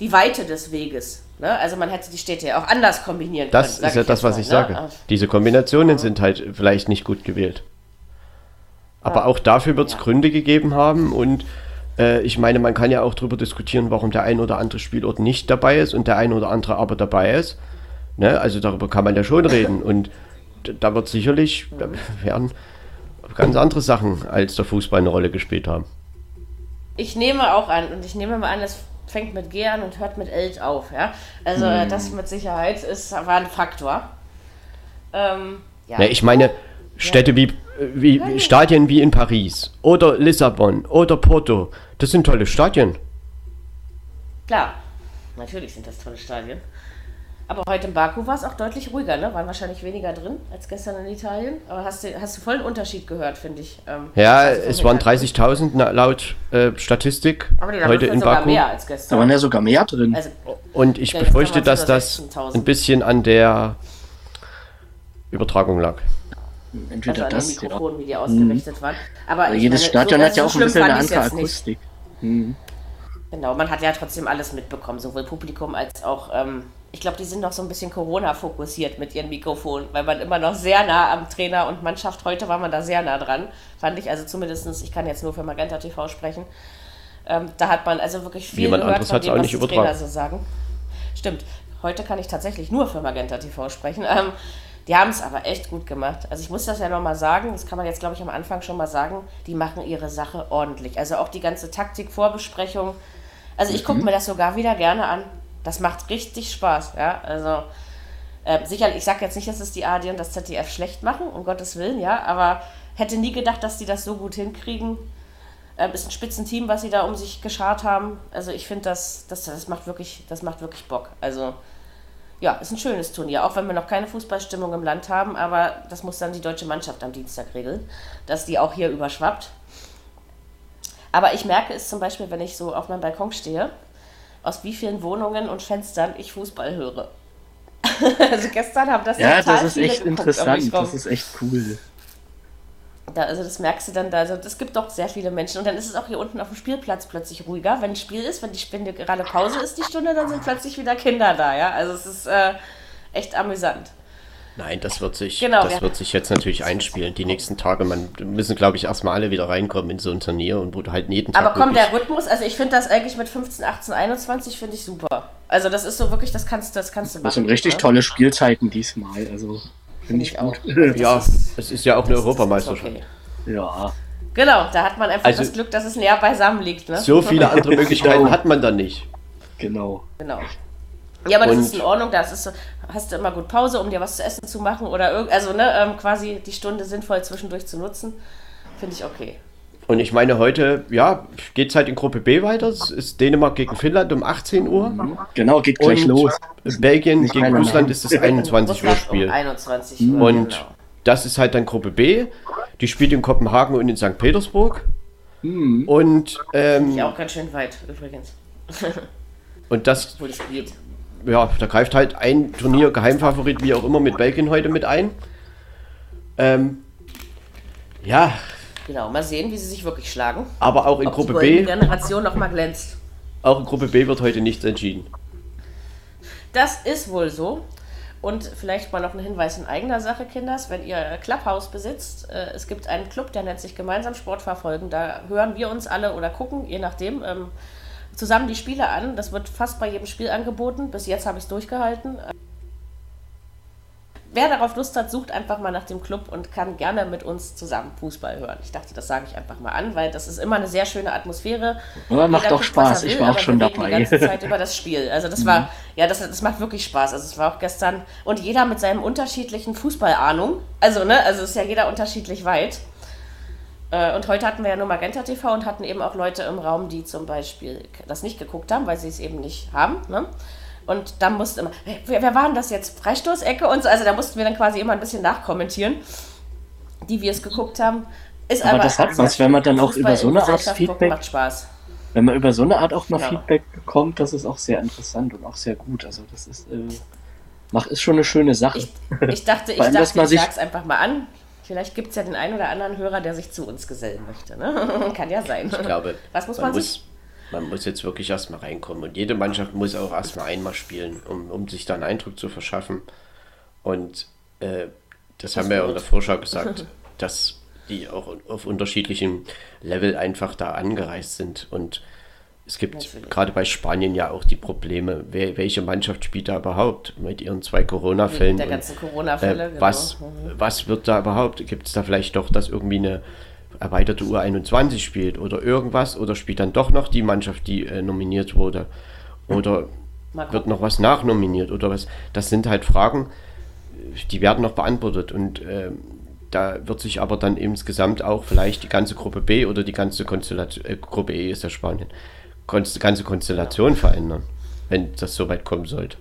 B: die Weite des Weges. Ne? Also man hätte die Städte ja auch anders kombinieren
C: Das
B: können. sag
C: ist ja das, was
B: mal,
C: ich
B: ne?
C: sage. Diese Kombinationen sind halt vielleicht nicht gut gewählt. Aber
B: Ja.
C: auch dafür wird es
B: Ja.
C: Gründe gegeben haben und äh, ich meine, man kann ja auch darüber diskutieren, warum der ein oder andere Spielort nicht dabei ist und der ein oder andere aber dabei ist. Ne? Also darüber kann man ja schon reden und da wird sicherlich, da werden ganz andere Sachen als der Fußball eine Rolle gespielt haben.
B: Ich nehme auch an, und ich nehme mal an, es fängt mit G an und hört mit L auf. Ja? Also äh, das mit Sicherheit ist, war ein Faktor. Ähm, ja.
C: Ne, ich meine, Städte wie, wie, wie Stadien wie in Paris oder Lissabon oder Porto, das sind tolle Stadien.
B: Klar, natürlich sind das tolle Stadien. Aber heute in Baku war es auch deutlich ruhiger, ne? Waren wahrscheinlich weniger drin als gestern in Italien. Aber hast du, hast du voll einen Unterschied gehört, finde ich. Ähm,
C: Ja, es waren
B: ganzen-
C: 30.000 na- laut äh, Statistik
B: Aber da
C: heute
B: waren
C: in
B: sogar
C: Baku.
B: mehr als
D: Da
B: gestern.
D: waren ja sogar mehr drin.
B: Also,
C: Und ich
B: Ja,
C: befürchte, dass das
B: über 16.000.
C: ein bisschen an der Übertragung lag.
D: Entweder
B: also
D: das, ja.
B: Mikrofonen, wie die ausgerichtet waren. Aber
D: jedes
B: meine,
D: Stadion
B: so,
D: hat ja
B: so
D: auch ein bisschen eine andere. Akustik. Mhm.
B: Genau, man hat ja trotzdem alles mitbekommen, sowohl Publikum als auch, ähm, ich glaube, die sind noch so ein bisschen Corona-fokussiert mit ihren Mikrofonen, weil man immer noch sehr nah am Trainer und Mannschaft, heute war man da sehr nah dran, fand ich, also zumindest, ich kann jetzt nur für Magenta TV sprechen, ähm, da hat man also wirklich viel
C: Jemand
B: gehört
C: von dem, was die Trainer
B: so sagen. Stimmt, heute kann ich tatsächlich nur für Magenta TV sprechen. Ähm, die haben es aber echt gut gemacht. Also ich muss das ja nochmal sagen, das kann man jetzt, glaube ich, am Anfang schon mal sagen, die machen ihre Sache ordentlich. Also auch die ganze Taktik-Vorbesprechung. Also ich gucke mhm. mir das sogar wieder gerne an. Das macht richtig Spaß, ja. Also äh, sicherlich, ich sage jetzt nicht, dass es die AD und das ZDF schlecht machen, um Gottes Willen, ja, aber hätte nie gedacht, dass die das so gut hinkriegen. Äh, ist ein Spitzenteam, was sie da um sich geschart haben. Also ich finde, das, das, das macht wirklich, das macht wirklich Bock. Also ja, ist ein schönes Turnier, auch wenn wir noch keine Fußballstimmung im Land haben, aber das muss dann die deutsche Mannschaft am Dienstag regeln, dass die auch hier überschwappt. Aber ich merke es zum Beispiel, wenn ich so auf meinem Balkon stehe, aus wie vielen Wohnungen und Fenstern ich Fußball höre. also gestern haben das
D: ja, das ist echt interessant, das ist echt cool.
B: Da, also das merkst du dann da, also es gibt doch sehr viele Menschen und dann ist es auch hier unten auf dem Spielplatz plötzlich ruhiger. Wenn ein Spiel ist, wenn, die, wenn gerade Pause ist, die Stunde, dann sind plötzlich wieder Kinder da, ja. Also es ist äh, echt amüsant.
C: Nein, das wird sich, genau, das ja. wird sich jetzt natürlich einspielen. Die nächsten Tage, man müssen, glaube ich, erstmal alle wieder reinkommen in so ein Turnier und wo du halt jeden Tag.
B: Aber komm, der Rhythmus, also ich finde das eigentlich mit 15, 18, 21 finde ich super. Also das ist so wirklich, das kannst, das kannst du machen.
D: Das sind richtig ne? tolle Spielzeiten diesmal. Also Finde ich gut.
C: ja, es ist ja auch eine Europameisterschaft. Okay.
D: Ja.
B: Genau, da hat man einfach also, das Glück, dass es näher beisammen liegt. Ne?
C: So viele andere Möglichkeiten hat man dann nicht.
D: Genau.
B: Genau. Ja, aber Und das ist in Ordnung, das ist so, hast du immer gut Pause, um dir was zu essen zu machen oder irgend, also ne, ähm, quasi die Stunde sinnvoll zwischendurch zu nutzen, finde ich okay.
C: Und ich meine, heute, ja, geht es halt in Gruppe B weiter. Es ist Dänemark gegen Finnland um 18 Uhr.
D: Genau, geht gleich Und los.
C: Belgien gegen Russland ist das 21 Uhr Spiel. Um
B: 21 Uhr,
C: Und genau. das ist halt dann Gruppe B. Die spielt in Kopenhagen und in St. Petersburg. Mhm. Und. Ähm,
B: ich auch ganz schön weit, übrigens.
C: und das. Wo das geht. Ja, da greift halt ein Turnier, Geheimfavorit, wie auch immer, mit Belgien heute mit ein. Ähm, ja,
B: Genau, mal sehen, wie sie sich wirklich schlagen.
C: Aber auch in Ob Gruppe die B.
B: Generation noch mal glänzt.
C: Auch in Gruppe B wird heute nichts entschieden.
B: Das ist wohl so. Und vielleicht mal noch ein Hinweis in eigener Sache, Kinders, wenn ihr Clubhouse besitzt. Äh, es gibt einen Club, der nennt sich Gemeinsam Sport verfolgen. Da hören wir uns alle oder gucken, je nachdem, ähm, zusammen die Spiele an. Das wird fast bei jedem Spiel angeboten. Bis jetzt habe ich es durchgehalten wer darauf Lust hat, sucht einfach mal nach dem Club und kann gerne mit uns zusammen Fußball hören. Ich dachte, das sage ich einfach mal an, weil das ist immer eine sehr schöne Atmosphäre.
D: Ja, macht doch Spaß, will, ich war auch schon dabei.
B: Die ganze Zeit über das Spiel. Also das mhm. war, ja, das, das macht wirklich Spaß. Also es war auch gestern und jeder mit seinem unterschiedlichen Fußballahnung. Also, ne, also ist ja jeder unterschiedlich weit. Äh, und heute hatten wir ja nur Magenta TV und hatten eben auch Leute im Raum, die zum Beispiel das nicht geguckt haben, weil sie es eben nicht haben. Ne? Und dann musste immer, wer, wer war denn das jetzt? Freistoßecke und so. Also da mussten wir dann quasi immer ein bisschen nachkommentieren, die wir es geguckt haben. Ist
D: aber, aber das hat was, wenn man dann auch über so eine Art Feedback.
B: Macht Spaß.
D: Wenn man über so eine Art auch mal ja. Feedback bekommt, das ist auch sehr interessant und auch sehr gut. Also das ist, äh, macht, ist schon eine schöne Sache.
B: Ich, ich dachte, ich, dachte, ich sag's einfach mal an. Vielleicht gibt es ja den einen oder anderen Hörer, der sich zu uns gesellen möchte. Ne? Kann ja sein.
C: Ich glaube,
B: was muss man, man sich
C: man muss jetzt wirklich erstmal reinkommen. Und jede Mannschaft muss auch erstmal einmal spielen, um, um sich da einen Eindruck zu verschaffen. Und äh, das, das haben wir ja in der Vorschau gesagt, dass die auch auf unterschiedlichem Level einfach da angereist sind. Und es gibt gerade bei Spanien ja auch die Probleme, wer, welche Mannschaft spielt da überhaupt mit ihren zwei Corona-Fällen?
B: Der ganzen Corona-Fälle.
C: Äh, was, genau. was wird da überhaupt? Gibt es da vielleicht doch, dass irgendwie eine erweiterte U21 spielt oder irgendwas oder spielt dann doch noch die Mannschaft, die äh, nominiert wurde oder wird noch was nachnominiert oder was. Das sind halt Fragen, die werden noch beantwortet und äh, da wird sich aber dann insgesamt auch vielleicht die ganze Gruppe B oder die ganze Konstellation, äh, Gruppe E ist ja Spanien, ganze Konstellation verändern, wenn das so weit kommen sollte.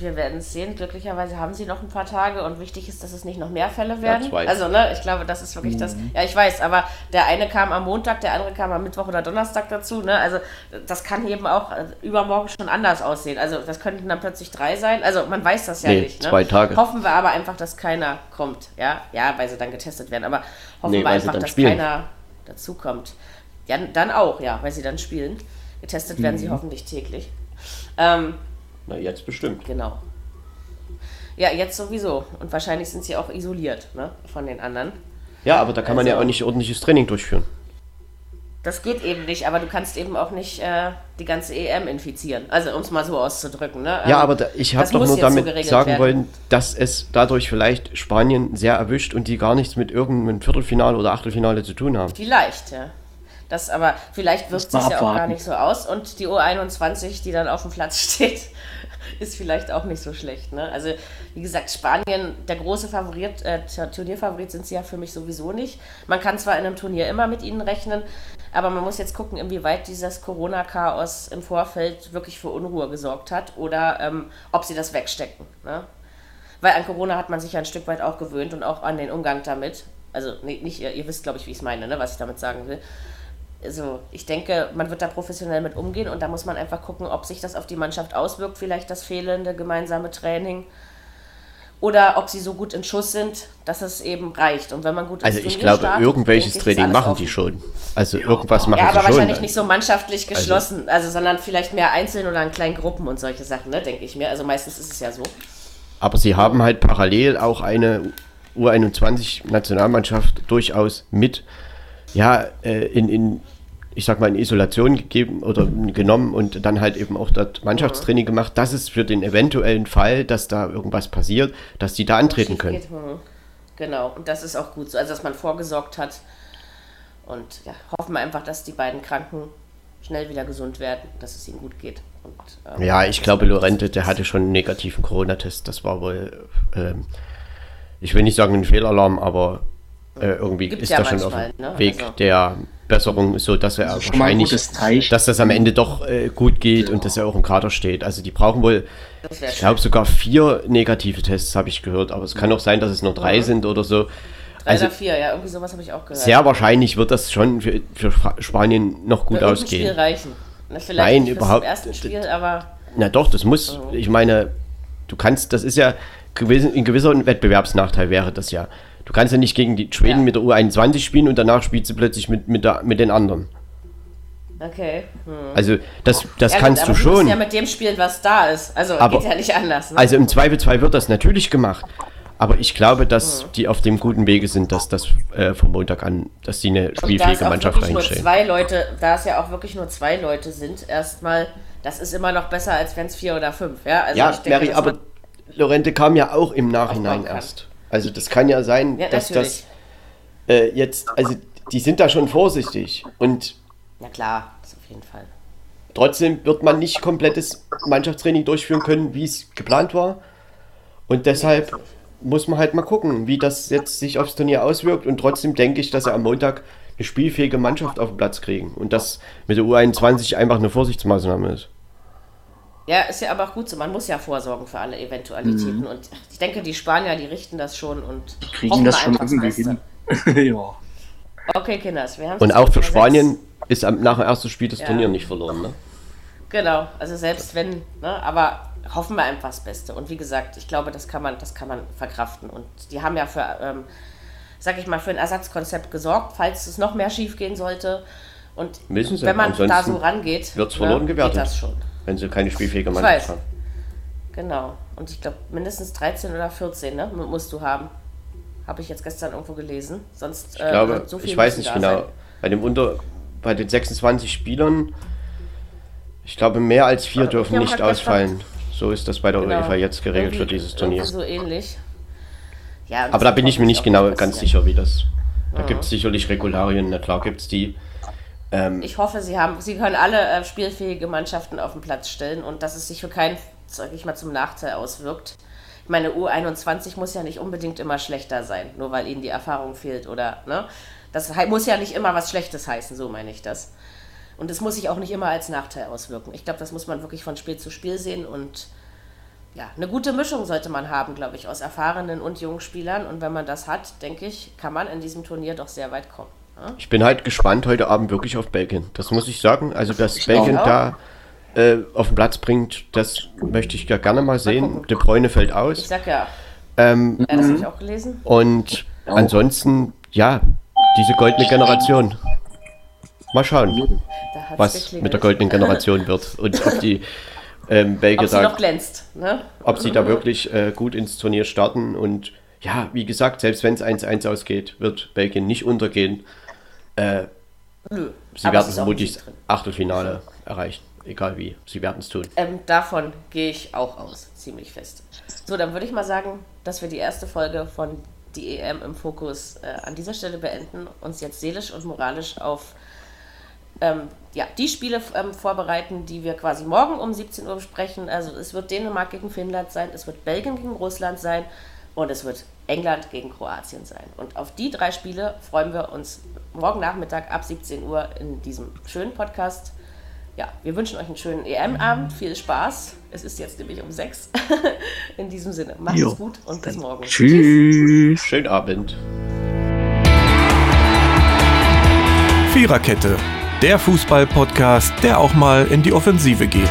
B: Wir werden es sehen. Glücklicherweise haben sie noch ein paar Tage und wichtig ist, dass es nicht noch mehr Fälle werden. Ja, also, ne, ich glaube, das ist wirklich mhm. das. Ja, ich weiß, aber der eine kam am Montag, der andere kam am Mittwoch oder Donnerstag dazu. Ne? Also, das kann eben auch äh, übermorgen schon anders aussehen. Also, das könnten dann plötzlich drei sein. Also, man weiß das ja nee, nicht.
C: Ne? Zwei Tage.
B: Hoffen wir aber einfach, dass keiner kommt. Ja, ja, weil sie dann getestet werden. Aber hoffen nee, wir einfach, dass spielen. keiner dazukommt. Ja, dann auch, ja, weil sie dann spielen. Getestet werden sie hoffentlich täglich. Ähm,
C: Na, jetzt bestimmt.
B: genau. Ja, jetzt sowieso. Und wahrscheinlich sind sie auch isoliert ne, von den anderen.
C: Ja, aber da kann man ja
B: Also-
C: auch nicht ordentliches Training durchführen.
B: Das geht eben nicht, aber du kannst eben auch nicht äh, die ganze EM infizieren. Also um es mal so auszudrücken. Ne?
C: Ja,
B: Ähm,
C: aber da, ich habe doch nur
B: so
C: damit
B: geregelt
C: sagen
B: werden.
C: wollen, dass es dadurch vielleicht Spanien sehr erwischt und die gar nichts mit irgendeinem Viertelfinale oder Achtelfinale zu tun haben.
B: Vielleicht, ja. Das aber, vielleicht wirkt sich ja auch gar nicht so aus und die U21, die dann auf dem Platz steht, ist vielleicht auch nicht so schlecht. Ne? Also, wie gesagt, Spanien, der große Favorit, äh, Tur- Turnierfavorit sind sie ja für mich sowieso nicht. Man kann zwar in einem Turnier immer mit ihnen rechnen, aber man muss jetzt gucken, inwieweit dieses Corona-Chaos im Vorfeld wirklich für Unruhe gesorgt hat oder ähm, ob sie das wegstecken. Ne? Weil an Corona hat man sich ja ein Stück weit auch gewöhnt und auch an den Umgang damit. Also nee, nicht, ihr, ihr wisst, glaube ich, wie ich es meine, ne, was ich damit sagen will. Also ich denke, man wird da professionell mit umgehen und da muss man einfach gucken, ob sich das auf die Mannschaft auswirkt, vielleicht das fehlende gemeinsame Training. Oder ob sie so gut in Schuss sind, dass es eben reicht. Und wenn man gut
C: Also ich glaube,
B: startet,
C: irgendwelches
B: ich,
C: Training machen die
B: offen.
C: schon. Also irgendwas machen
B: Ja, aber
C: sie schon.
B: wahrscheinlich nicht so mannschaftlich geschlossen, also, sondern vielleicht mehr einzeln oder in kleinen Gruppen und solche Sachen, ne, denke ich mir. Also meistens ist es ja so.
C: Aber sie haben halt parallel auch eine U21-Nationalmannschaft durchaus mit, ja, äh, in, in, ich sag mal, in Isolation gegeben oder genommen und dann halt eben auch dort Mannschaftstraining gemacht. Das ist für den eventuellen Fall, dass da irgendwas passiert, dass die da antreten können.
B: Hm. Genau, und das ist auch gut so, also dass man vorgesorgt hat. Und ja, hoffen wir einfach, dass die beiden Kranken schnell wieder gesund werden, dass es ihnen gut geht. Und, ähm,
C: Ja, ich glaube, Lorente, der hatte schon einen negativen Corona-Test. Das war wohl, ähm, ich will nicht sagen ein Fehlalarm, aber äh, irgendwie
B: Gibt's
C: ist
B: ja
C: er schon auf dem
B: ne?
C: Weg
B: Also-
C: der Besserung, so dass er
D: ein
C: wahrscheinlich, dass das am Ende doch äh, gut geht und dass er auch im Kader steht. Also die brauchen wohl, ich glaube sogar vier negative Tests, habe ich gehört. Aber es kann auch sein, dass es nur drei sind oder so.
B: Drei
C: Also
B: oder vier, ja, irgendwie sowas habe ich auch gehört.
C: sehr wahrscheinlich wird das schon für, für Spa- Spanien noch gut
B: Für irgendein Spiel
C: ausgehen.
B: reichen. Na, vielleicht
C: Nein, überhaupt-
B: Zum ersten Spiel, aber
C: Na doch, das muss. Ich meine, du kannst, das ist ja gewesen, ein gewisser Wettbewerbsnachteil wäre das ja. Du kannst ja nicht gegen die Schweden
B: Ja.
C: mit der U21 spielen und danach spielst du plötzlich mit, mit, der, mit den anderen.
B: okay. Hm.
C: Also das, das
B: Ja,
C: kannst
B: gut,
C: du schon.
B: musst ja mit dem spielen, was da ist. Also
C: Aber-
B: geht ja nicht anders. Ne?
C: also im Zweifelsfall wird das natürlich gemacht. Aber ich glaube, dass
B: Hm.
C: die auf dem guten Wege sind, dass das äh, vom Montag an, dass die eine spielfähige Mannschaft
B: wirklich nur
C: reinstellen.
B: zwei Leute, da es ja auch wirklich nur zwei Leute sind, erstmal, das ist immer noch besser, als wenn es vier oder fünf. Ja, also
C: Ja,
B: denke,
C: Mary, aber Lorente kam ja auch im Nachhinein erst. Also das kann ja sein,
B: Ja,
C: dass
B: natürlich.
C: das äh, jetzt, also die sind da schon vorsichtig und
B: Ja klar, das auf jeden Fall.
C: Trotzdem wird man nicht komplettes Mannschaftstraining durchführen können, wie es geplant war. Und deshalb muss man halt mal gucken, wie das jetzt sich aufs Turnier auswirkt. Und trotzdem denke ich, dass sie am Montag eine spielfähige Mannschaft auf den Platz kriegen. Und das mit der U21 einfach eine Vorsichtsmaßnahme ist.
B: Ja, ist ja aber auch gut so. Man muss ja vorsorgen für alle Eventualitäten.
C: Mhm.
B: Und ich denke, die Spanier, die richten das schon und
D: kriegen
B: hoffen
D: das schon irgendwie
B: Beste.
D: hin. ja.
B: Okay, Kinders, wir haben
C: Und auch für Spanien ist am, nach dem ersten Spiel das
B: Ja.
C: Turnier nicht verloren. Ne?
B: Genau, also selbst wenn, ne, aber hoffen wir einfach das Beste. Und wie gesagt, ich glaube, das kann man, das kann man verkraften. Und die haben ja für, ähm, sag ich mal, für ein Ersatzkonzept gesorgt, falls es noch mehr schief gehen sollte. Und
C: Sie,
B: wenn man da so rangeht,
C: wird's verloren
B: ne,
C: gewertet.
B: geht das schon.
C: Wenn sie keine spielfähige Mannschaft haben.
B: Genau. Und ich glaube, mindestens 13 oder 14 ne, mu- musst du haben. Habe ich jetzt gestern irgendwo gelesen. Sonst
C: Ich glaube,
B: so viel
C: ich weiß nicht genau.
B: sein.
C: Bei dem Unter, bei den 26 Spielern, ich glaube, mehr als vier
B: Aber
C: dürfen nicht ausfallen. So ist das bei der
B: Genau.
C: UEFA jetzt geregelt für
B: Irgendwie-
C: dieses Turnier.
B: So ähnlich. Ja,
C: Aber da bin ich mir nicht genau ganz sicher, wie das. Da gibt es sicherlich Regularien, na klar gibt es die. Ähm,
B: Ich hoffe, sie haben, sie können alle äh, spielfähige Mannschaften auf den Platz stellen und dass es sich für keinen, sag ich mal, zum Nachteil auswirkt. Ich meine, U21 muss ja nicht unbedingt immer schlechter sein, nur weil ihnen die Erfahrung fehlt oder, ne? Das muss ja nicht immer was Schlechtes heißen, so meine ich das. Und es muss sich auch nicht immer als Nachteil auswirken. Ich glaube, das muss man wirklich von Spiel zu Spiel sehen und ja, eine gute Mischung sollte man haben, glaube ich, aus erfahrenen und jungen Spielern. Und wenn man das hat, denke ich, kann man in diesem Turnier doch sehr weit kommen.
C: Ich bin halt gespannt heute Abend wirklich auf Belgien. Das muss ich sagen. Also, dass Belgien
B: auch.
C: da äh, auf den Platz bringt, das möchte ich ja gerne mal sehen.
B: gucken.
C: De Bruyne fällt
B: Ich
C: aus.
B: sag ja,
C: Ähm,
B: ja das habe ich auch gelesen.
C: und ansonsten, ja, diese goldene Generation. Mal schauen, was mit der goldenen Generation wird und ob die ähm, Belgier
B: ob sie da, noch glänzt. Ne?
C: Ob sie da wirklich äh, gut ins Turnier starten und ja, wie gesagt, selbst wenn es 1-1 ausgeht, wird Belgien nicht untergehen. Äh, sie werden vermutlich Achtelfinale erreichen, egal wie. Sie werden es tun.
B: Ähm, davon gehe ich auch aus, ziemlich fest. So, dann würde ich mal sagen, dass wir die erste Folge von die EM im Fokus äh, an dieser Stelle beenden, uns jetzt seelisch und moralisch auf ähm, ja, die Spiele ähm, vorbereiten, die wir quasi morgen um 17 Uhr besprechen. Also es wird Dänemark gegen Finnland sein, es wird Belgien gegen Russland sein und es wird England gegen Kroatien sein. Und auf die drei Spiele freuen wir uns morgen Nachmittag ab 17 Uhr in diesem schönen Podcast. Ja, wir wünschen euch einen schönen EM-Abend, viel Spaß. Es ist jetzt nämlich um 6. in diesem Sinne, macht es gut und bis morgen.
C: Tschüss. Schönen Abend.
A: Viererkette, der Fußball-Podcast, der auch mal in die Offensive geht.